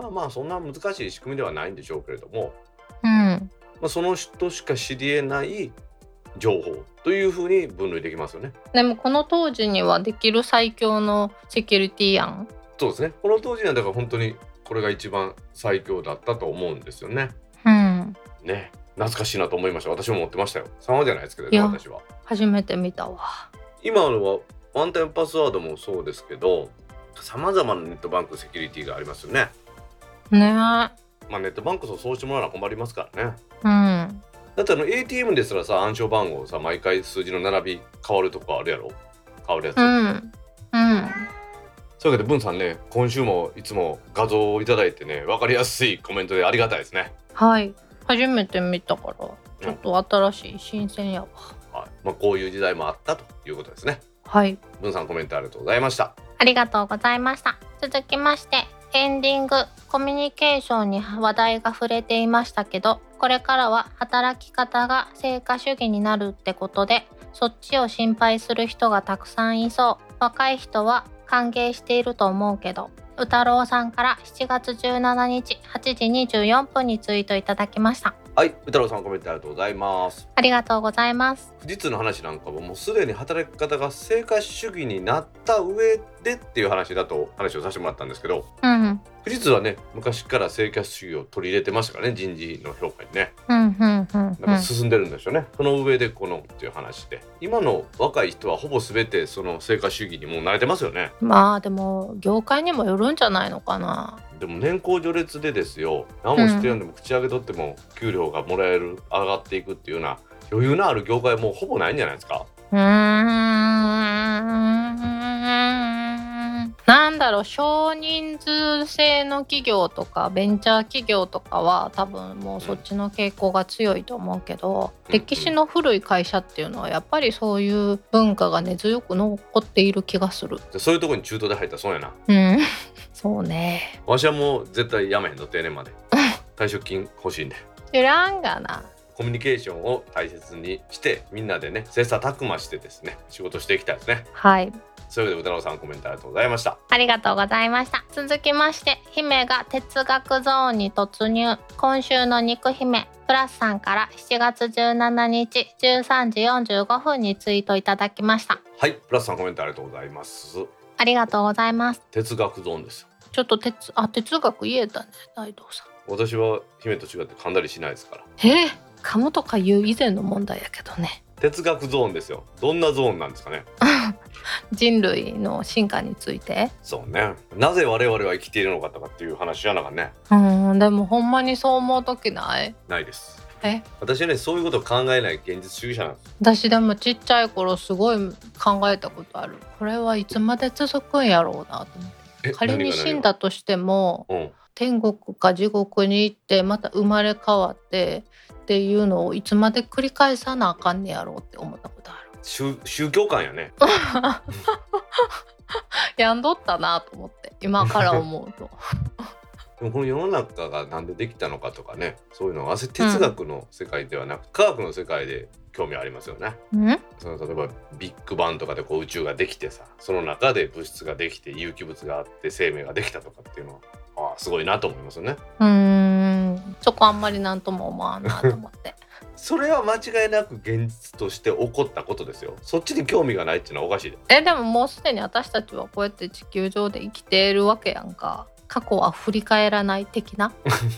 まあまあそんな難しい仕組みではないんでしょうけれども、うんまあ、その人しか知り得ない情報というふうに分類できますよね。でもこの当時にはできる最強のセキュリティやんそうですねこの当時にはだから本当にこれが一番最強だったと思うんですよね。うんね懐かしいなと思いました私も持ってましたよ3じゃないですけどね私は。初めて見たわ今のはワンタイムパスワードもそうですけどさまざまなネットバンクセキュリティがありますよね。ね。まあネットバンクとそうしてもらうのは困りますからね。うん。だってあの ATM ですらさ暗証番号さ毎回数字の並び変わるとこあるやろ？変わるやつ、うん。うん。そういうわけで文さんね今週もいつも画像をいただいてね分かりやすいコメントでありがたいですね、はい。初めて見たからちょっと新しい新鮮やわ。はい。まあ、こういう時代もあったということですね。はい。文さんコメントありがとうございました。ありがとうございました。続きましてエンディングコミュニケーションに話題が触れていましたけどこれからは働き方が成果主義になるってことでそっちを心配する人がたくさんいそう。若い人は歓迎していると思うけど宇太郎さんから7月17日8時24分にツイートいただきました。はい宇太郎さんコメントありがとうございます。ありがとうございます。富士通の話なんかももうすでに働き方が成果主義になった上でっていう話だと話をさせてもらったんですけどうん富士通はね昔から成果主義を取り入れてましたからね人事の評価にね。うんうんうんなんか進んでるんですよね、その上でこのっていう話で。今の若い人はほぼ全てその成果主義にもう慣れてますよね。まあでも業界にもよるんじゃないのかなでも年功序列でですよ。何もしてやんでも口上げとっても給料がもらえる上がっていくっていうような余裕のある業界もうほぼないんじゃないですか。うん。なんだろう少人数制の企業とかベンチャー企業とかは多分もうそっちの傾向が強いと思うけど、うん歴史の古い会社っていうのはやっぱりそういう文化が根強く残っている気がする。でそういうところに中途で入ったらそうやなうん、そうね。わしはもう絶対やめへんの定年まで 退職金欲しいんでいらんがな。コミュニケーションを大切にしてみんなでね切磋琢磨してですね仕事していきたいですねはい。それでは歌野さんコメントありがとうございましたありがとうございました。続きまして、姫が哲学ゾーンに突入。今週の肉姫、プラスさんから7月17日13時45分にツイートいただきました。はいプラスさんコメントありがとうございますありがとうございます。哲学ゾーンですちょっと哲、あ、哲学言えたね、大道さん。私は姫と違って噛んだりしないですからえ噛むとか言う以前の問題やけどね。哲学ゾーンですよ。どんなゾーンなんですかね？人類の進化について。そうね。なぜ我々は生きているのかとかっていう話じゃなかね。うん、でもほんまにそう思う時ない？ないです。え？私はねそういうことを考えない現実主義者なんです。私でもちっちゃい頃すごい考えたことある。これはいつまで続くんやろうなと思って。え仮に死んだとしてもうん。天国か地獄に行ってまた生まれ変わってっていうのをいつまで繰り返さなあかんねやろうって思ったことある。宗宗教観やね。やんどったなと思って今から思うと。でもこの世の中がなんでできたのかとかねそういうのは哲学の世界ではなく、科学の世界で興味ありますよね。うん？その例えばビッグバンとかでこう宇宙ができてさその中で物質ができて有機物があって生命ができたとかっていうのはああすごいなと思いますよね。うーんそこあんまりなんとも思わんなと思って。それは間違いなく現実として起こったことですよ。そっちに興味がないっていうのはおかしいで。えでももうすでに私たちはこうやって地球上で生きているわけやんか。過去は振り返らない的な？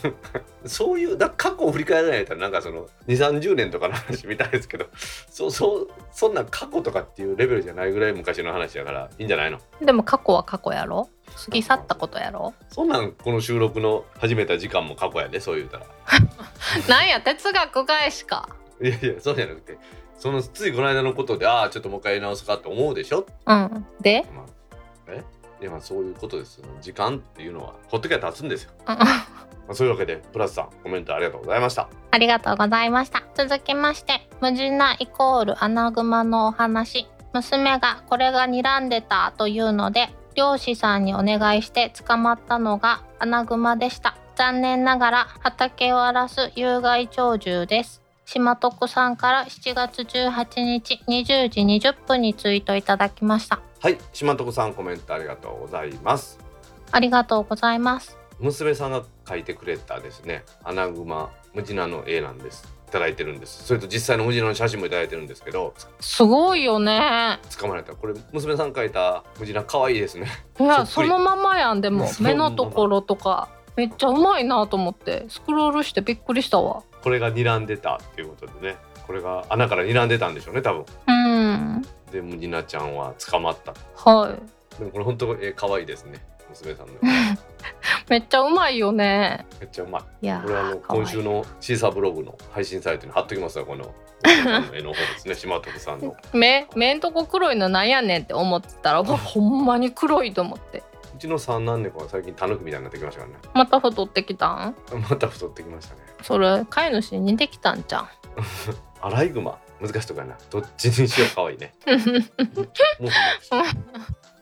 そういうだ過去を振り返らないとなんかその2 3 0年とかの話みたいですけど。そうそうそんな過去とかっていうレベルじゃないぐらい昔の話やからいいんじゃないの？でも過去は過去やろ？過ぎ去ったことやろ？そんなんこの収録の始めた時間も過去やでそう言うたら。なんや哲学返しか。いやいやそうじゃなくてそのついこの間のことでああちょっともう一回直すかって思うでしょ、うん。で？まあ、え？いやまあそういうことです。時間っていうのはほっときゃ経つんですよ、うん。まあ、そういうわけでプラスさんコメントありがとうございました。ありがとうございました。続きまして、無事なイコールアナグマのお話。娘がこれが睨んでたというので、漁師さんにお願いして捕まったのがアナグマでした。残念ながら畑を荒らす有害鳥獣です。島徳さんから7月18日20時20分にツイートいただきました。はい島徳さんコメントありがとうございますありがとうございます。娘さんが描いてくれたですねアナグマムジナの絵なんですいただいてるんです。それと実際のムジナの写真もいただいてるんですけどすごいよね。捕まれた。これ娘さん描いたムジナ可愛いですね。いや、そのままやん、でも。目のところとか。めっちゃうまいなと思って。スクロールしてびっくりしたわ。これが睨んでたっていうことでね。これが穴から睨んでたんでしょうね多分。うん。でムジナちゃんは捕まった。はい。でもこれ本当絵可愛いですね娘さんの めっちゃうまいよね。めっちゃうまい。いやこれはあの今週のシーサーブログの配信サイトに貼っときますわこの絵の方ですね。島徳さんの。目目んとこ黒いのなんやねんって思ってたら ほんまに黒いと思って。うちの三男猫は最近タヌキみたいになってきましたからね。また太ってきたん？また太ってきましたね。それ飼い主に似てきたんじゃん アライグマ。難しいとかやな。どっちにしよう可愛いね。モフモフしてる。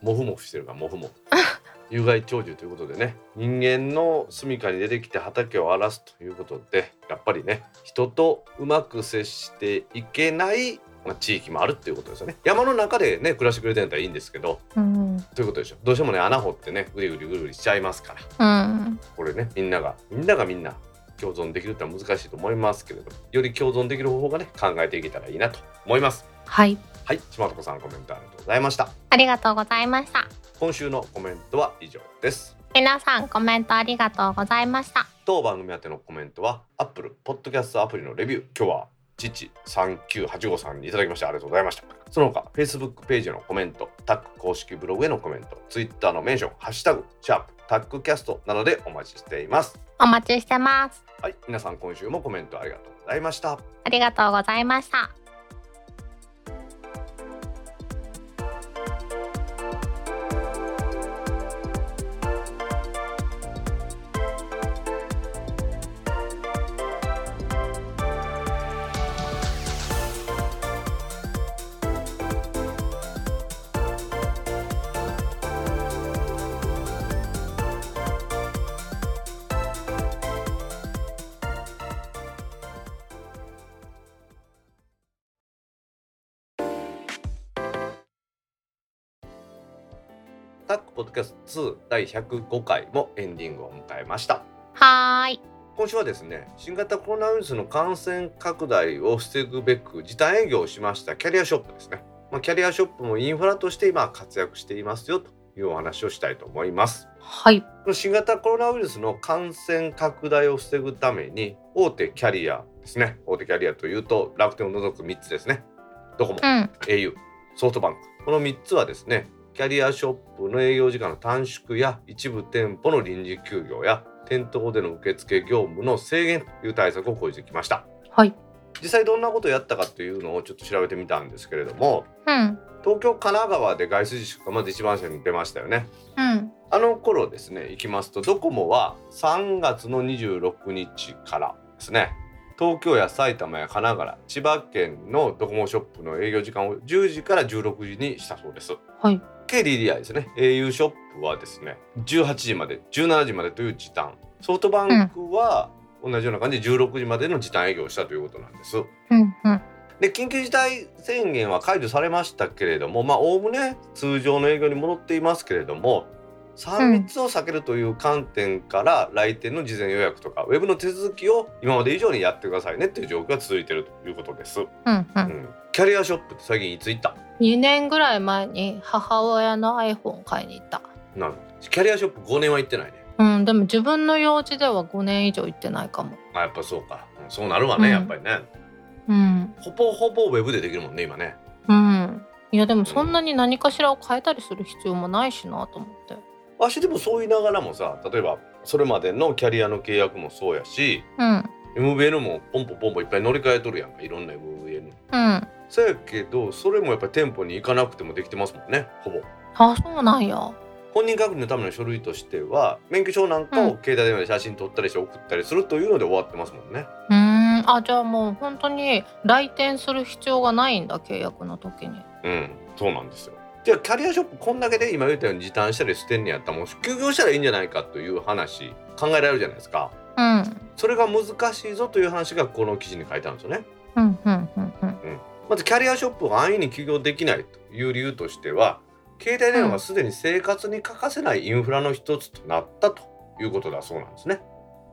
モフモフしてるからモフモフ有害鳥獣ということでね人間の住処に出てきて畑を荒らすということでやっぱりね人とうまく接していけない、まあ、地域もあるっていうことですよね。山の中でね暮らしてくれてんだったらいいんですけどうん。ということでしょ。どうしてもね穴掘ってねぐりぐりぐりぐりしちゃいますから。うん。これねみんながみんながみんな共存できるってのは難しいと思いますけれどより共存できる方法がね考えていけたらいいなと思います。はい。はい。島床さんコメントありがとうございました。ありがとうございました今週のコメントは以上です。皆さんコメントありがとうございました。当番組宛てのコメントは Apple Podcast アプリのレビュー。今日は父3985さんにいただきましてありがとうございました。その他 Facebook ページのコメントタック公式ブログへのコメント Twitter のメンションハッシュタグシャープタックキャストなどでお待ちしています。お待ちしてます。はい皆さん今週もコメントありがとうございました。ありがとうございました2第105回もエンディングを迎えました。はーい。今週はですね新型コロナウイルスの感染拡大を防ぐべく時短営業をしましたキャリアショップですね、まあ、キャリアショップもインフラとして今活躍していますよというお話をしたいと思います。はい。新型コロナウイルスの感染拡大を防ぐために大手キャリアですね。大手キャリアというと楽天を除く3つですね。ドコモうん。au ソフトバンク。この3つはですねキャリアショップの営業時間の短縮や一部店舗の臨時休業や店頭での受付業務の制限という対策を講じてきました。はい。実際どんなことをやったかというのをちょっと調べてみたんですけれどもうん。東京神奈川で外出自粛がまず一番最初に出ましたよね。うん。あの頃ですね行きますとドコモは3月の26日からですね東京や埼玉や神奈川千葉県のドコモショップの営業時間を10時から16時にしたそうです。はい KDDI ですね。au ショップはですね18時まで17時までという時短。ソフトバンクは同じような感じで16時までの時短営業をしたということなんです。うんうん。で緊急事態宣言は解除されましたけれどもまあおおむね通常の営業に戻っていますけれども3密を避けるという観点から来店の事前予約とかウェブの手続きを今まで以上にやってくださいねっていう状況が続いているということです、ううん。うんん、キャリアショップって最近いつ行った？2年ぐらい前に母親の iPhone 買いに行った。なる。ほどキャリアショップ5年は行ってないね。うんでも自分の用事では5年以上行ってないかも。あやっぱそうか、うんそうなるわね、うん。やっぱりね。うん。ほぼほぼウェブでできるもんね今ね。うん。いやでもそんなに何かしらを変えたりする必要もないしなと思って。わしでもそう言いながらもさ例えばそれまでのキャリアの契約もそうやしうん MVN もポンポンポンポンいっぱい乗り換えとるやんか。いろんな MVN うん。そうやけどそれもやっぱり店舗に行かなくてもできてますもんねほぼ。あそうなんや。本人確認のための書類としては免許証なんかを携帯電話で写真撮ったりして送ったりするというので終わってますもんね。うーん。あじゃあもう本当に来店する必要がないんだ契約の時に。うん。そうなんですよ。じゃあキャリアショップこんだけで今言ったように時短したり捨てんねやったらもう休業したらいいんじゃないかという話考えられるじゃないですかうん。それが難しいぞという話がこの記事に書いてあるんですよね。うんうんうんうん。まずキャリアショップを安易に休業できないという理由としては携帯電話がすでに生活に欠かせないインフラの一つとなったということだそうなんですね。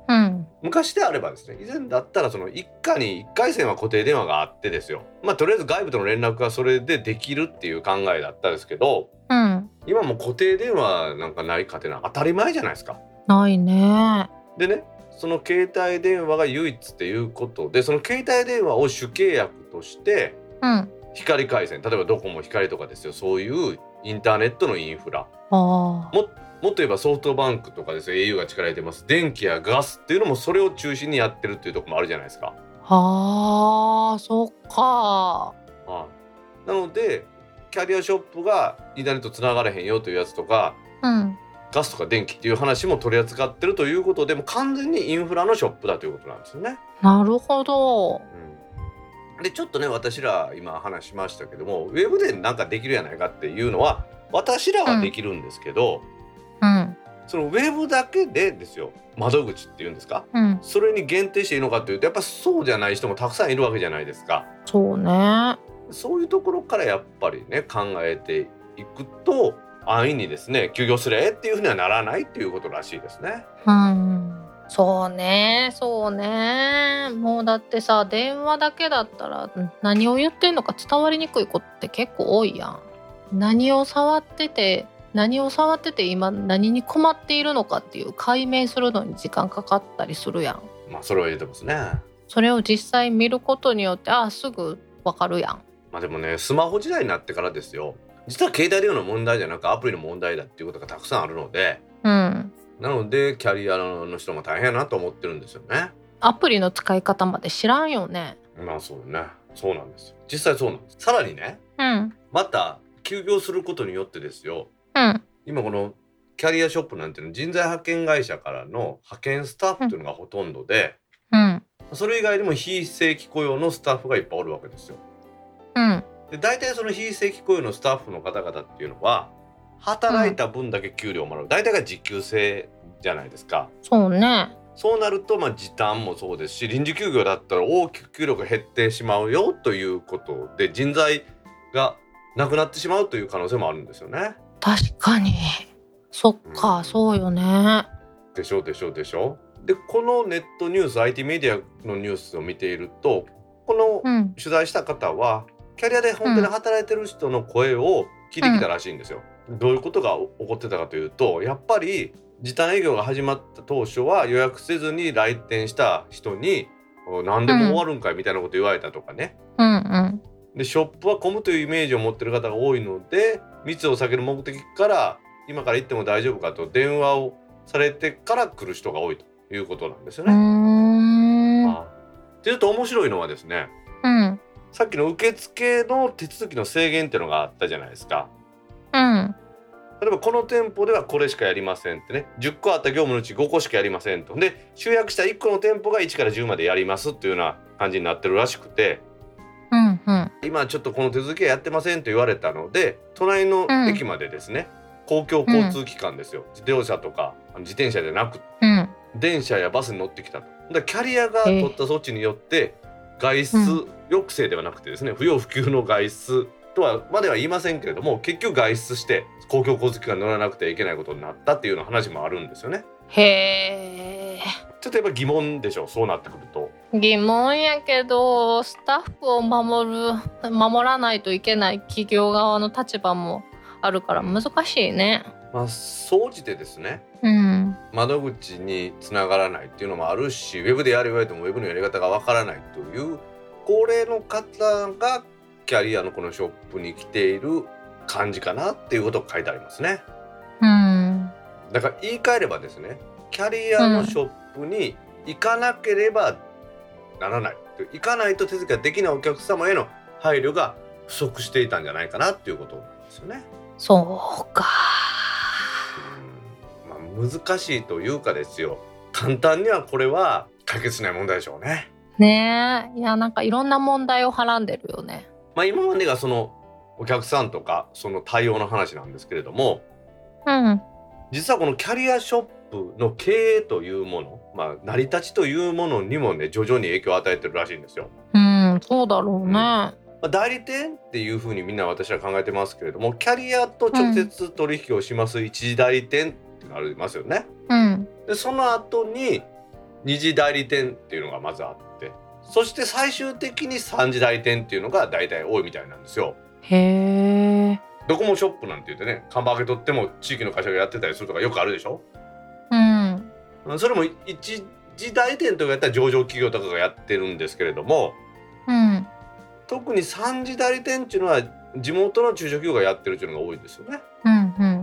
うん。昔であればですね以前だったらその一家に1回線は固定電話があってですよ。まあとりあえず外部との連絡がそれでできるっていう考えだったんですけどうん。今もう固定電話なんかない家庭なんか当たり前じゃないですか。ないね。でねその携帯電話が唯一っていうことでその携帯電話を主契約としてうん。光回線例えばドコモ光とかですよ。そういうインターネットのインフラ。あももっと言えばソフトバンクとかですよ。au が力入れてます。電気やガスっていうのもそれを中心にやってるっていうところもあるじゃないですか。ああそっか。はい、なのでキャリアショップがインターネットつながれへんよというやつとかうんガスとか電気っていう話も取り扱ってるということでもう完全にインフラのショップだということなんですよね。なるほど。うん、でちょっとね私ら今話しましたけどもウェブでなんかできるやないかっていうのは私らはできるんですけど、うん。そのウェブだけでですよ窓口っていうんですか？うん。それに限定していいのかというとやっぱそうじゃない人もたくさんいるわけじゃないですか。そうね。そういうところからやっぱりね考えていくと安易にですね休業すれっていうふうにはならないっていうことらしいですね。うん。そうねそうね。もうだってさ電話だけだったらん何を言ってんのか伝わりにくいことって結構多いやん。何を触ってて何を触ってて今何に困っているのかっていう解明するのに時間かかったりするやん。まあそれは言えてますね。それを実際見ることによってあすぐわかるやん。まあでもねスマホ時代になってからですよ実は携帯電話の問題じゃなくアプリの問題だっていうことがたくさんあるのでうん。なのでキャリアの人も大変やなと思ってるんですよね。アプリの使い方まで知らんよね。まあそうね。そうなんですよ。実際そうなんです。さらにねうん。また休業することによってですよ。うん。今このキャリアショップなんていうの人材派遣会社からの派遣スタッフっていうのがほとんどで、うん。それ以外にも非正規雇用のスタッフがいっぱいおるわけですよ。うんで大体その非正規雇用のスタッフの方々っていうのは働いた分だけ給料をもらう、大体が時給制じゃないですか。そうね。そうなるとまあ時短もそうですし臨時休業だったら大きく給料が減ってしまうよということで人材がなくなってしまうという可能性もあるんですよね。確かに。そっか、うん。そうよね。でしょでしょでしょ。でこのネットニュース IT メディアのニュースを見ているとこのうん。取材した方はキャリアで本当に働いてる人の声を聞いてきたらしいんですよ。どういうことが起こってたかというとやっぱり時短営業が始まった当初は予約せずに来店した人に「お何でも終わるんかい」みたいなこと言われたとかね。うんうんでショップは混むというイメージを持ってる方が多いので密を避ける目的から今から行っても大丈夫かと電話をされてから来る人が多いということなんですよね。あっていうと面白いのはですねうんさっきの受付の手続きの制限っていうのがあったじゃないですか。うん。例えばこの店舗ではこれしかやりませんってね。10個あった業務のうち5個しかやりませんと。で集約した1個の店舗が1から10までやりますっていうような感じになってるらしくて。うんうん。今ちょっとこの手続きはやってませんと言われたので隣の駅までですね、公共交通機関ですよ、自動車とか自転車じゃなくうん。電車やバスに乗ってきたと。だキャリアが取った措置によって外出抑制ではなくてですね不要不急の外出とはまでは言いませんけれども結局外出して公共交通機関乗らなくてはいけないことになったっていうような話もあるんですよね。へえちょっとやっぱ疑問でしょそうなってくると。疑問やけどスタッフを守る守らないといけない企業側の立場もあるから難しいねまあ総じてですねうん窓口につながらないっていうのもあるしウェブでやれ言われてもウェブのやり方がわからないという高齢の方がキャリアのこのショップに来ている感じかなっていうことが書いてありますね。うんだから言い換えればですねキャリアのショップに行かなければならない、行かないと手続きができないお客様への配慮が不足していたんじゃないかなっていうことなんですよね。そうか難しいというかですよ。簡単にはこれは解決しない問題でしょうね。ねえ。いやなんかいろんな問題をはらんでるよね。まあ、今までがそのお客さんとかその対応の話なんですけれどもうん。実はこのキャリアショップの経営というもの、まあ、成り立ちというものにもね徐々に影響を与えてるらしいんですよ。うんそうだろうね。まあ、代理店っていうふうにみんな私は考えてますけれどもキャリアと直接取引をします一次代理店ってりますよね。うんでその後に二次代理店っていうのがまずあってそして最終的に三次代理店っていうのが大体多いみたいなんですよ。へえドコモショップなんて言ってね看板開け取っても地域の会社がやってたりするとかよくあるでしょ？うんそれも一時代店とかやったら上場企業とかがやってるんですけれどもうん特に三次代理店っていうのは地元の中小企業がやってるっていうのが多いんですよね。うんうん、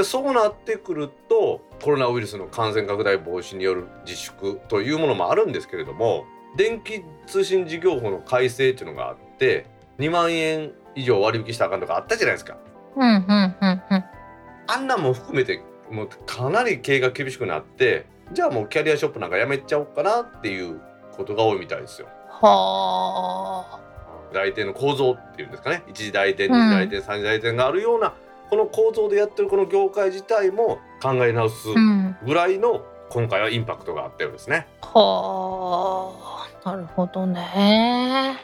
でそうなってくるとコロナウイルスの感染拡大防止による自粛というものもあるんですけれども電気通信事業法の改正っていうのがあって2万円以上割引したらあかんとかあったじゃないですか。うんうんうんうんあんなんも含めてもうかなり経営が厳しくなってじゃあもうキャリアショップなんかやめちゃおうかなっていうことが多いみたいですよ。はあ代理店の構造っていうんですかね一次代理店二次代理店、三次代理店があるようなこの構造でやってるこの業界自体も考え直すうんぐらいの今回はインパクトがあったようですね。はあなるほどね。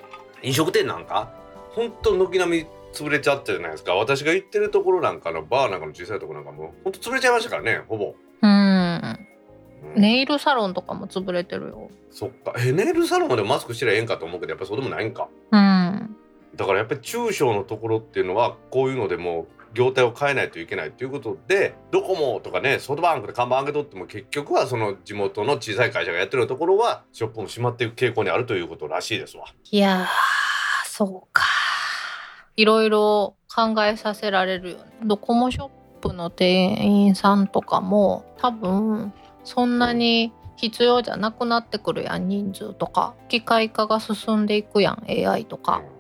飲食店なんか本当軒並み潰れちゃったじゃないですか。私が行ってるところなんかのバーなんかの小さいところなんかも本当潰れちゃいましたからねほぼ。うん。うん。ネイルサロンとかも潰れてるよ。そっか。えネイルサロンまでマスクしてりゃええんかと思うけどやっぱそうでもないんか。うん。だからやっぱり中小のところっていうのはこういうのでも業態を変えないといけないということでドコモとかねソフトバンクで看板上げとっても結局はその地元の小さい会社がやってるところはショップも閉まっていく傾向にあるということらしいですわ。いやーそうか。いろいろ考えさせられるよね。ドコモショップの店員さんとかも多分そんなに必要じゃなくなってくるやん人数とか。機械化が進んでいくやん AI とか、うん、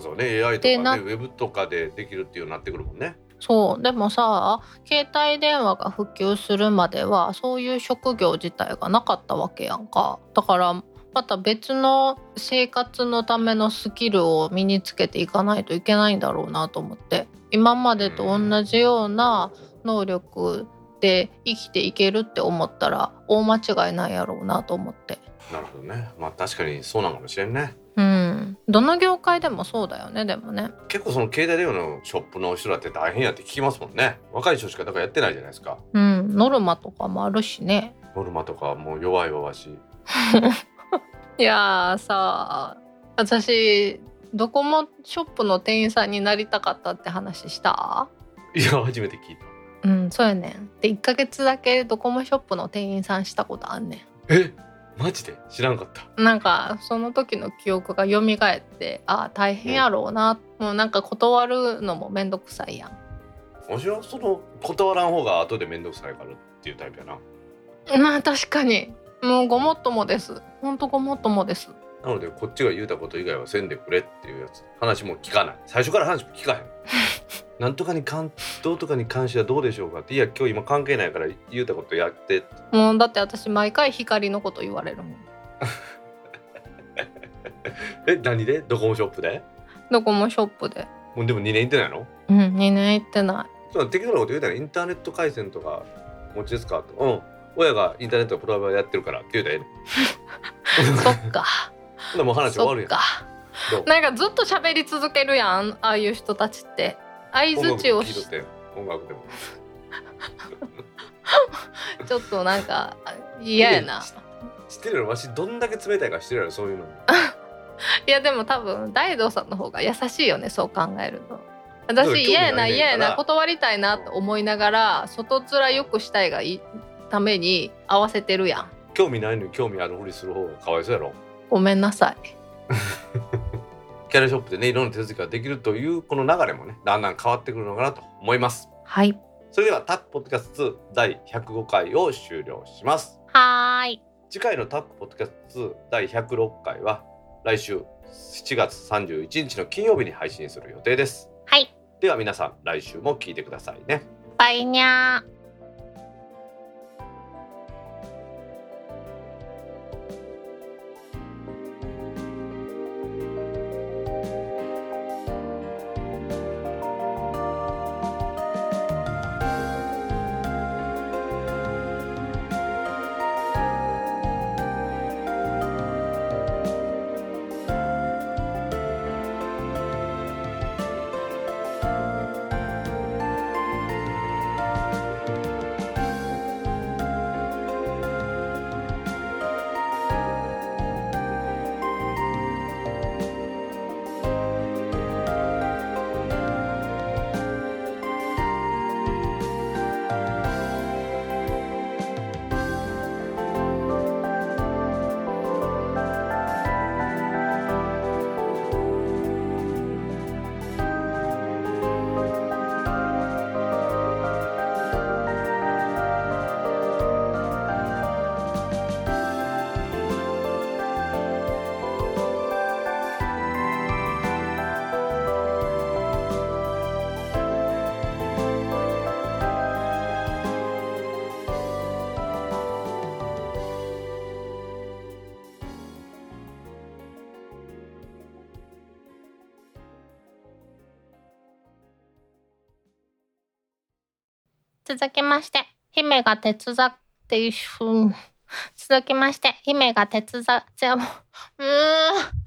そうね AI とかねウェブとかでできるっていうようになってくるもんね。そう。でもさ携帯電話が普及するまではそういう職業自体がなかったわけやんか。だからまた別の生活のためのスキルを身につけていかないといけないんだろうなと思って。今までと同じような能力で生きていけるって思ったら大間違いないやろうなと思ってなるほどね。まあ確かにそうなのかもしれんね。うんどの業界でもそうだよねでもね結構その携帯電話のショップの人らって大変やって聞きますもんね。若い人しかだからやってないじゃないですか。うんノルマとかもあるしねノルマとかもう弱いわし。いやーさ私ドコモショップの店員さんになりたかったって話した？いや初めて聞いた。うんそうやねん。で1ヶ月だけドコモショップの店員さんしたことあんねえマジで？知らんかった。んなんかその時の記憶が蘇ってああ大変やろうな、もうなんか断るのもめんどくさいやん。わしはその断らん方が後で面倒くさいからっていうタイプやな。まあ確かに。もうごもっともです。ほんとごもっともです。なのでこっちが言うたこと以外はせんでくれっていうやつ。話も聞かない。最初から話も聞かへんなんとかに関どうとかに関してはどうでしょうか？っていや今日今関係ないから言うたことやって。もうだって私毎回光のこと言われるもん。え何で？ドコモショップで？ドコモショップで。もうでも2年行ってないの？うん2年行ってない。そう適当なこと言うたらインターネット回線とかお持ちですかとうん。親がインターネットのプロバイダーやってるからって言うたらええねん。そっか。ほんならもう話終わるやん。そっか。どう？なんかずっと喋り続けるやんああいう人たちって相づちをし音楽でも。ちょっとなんか嫌やな。知ってるよ。わしどんだけ冷たいか知ってるやろそういうの いやでも多分大道さんの方が優しいよねそう考えると私嫌やな嫌やな断りたいなと思いながら外面よくしたいがいいために合わせてるやん。興味ないのに興味あるふりする方がかわいそうやろ。ごめんなさい キャラショップでねいろんな手続きができるというこの流れもねだんだん変わってくるのかなと思います。はい。それではタックポッドキャスト2第105回を終了します。はーい。次回のタックポッドキャスト2第106回は来週7月31日の金曜日に配信する予定です。はい。では皆さん来週も聞いてくださいね。バイニャー続きまして姫が手伝ってい続きまして姫が手伝っじゃあもううー。ん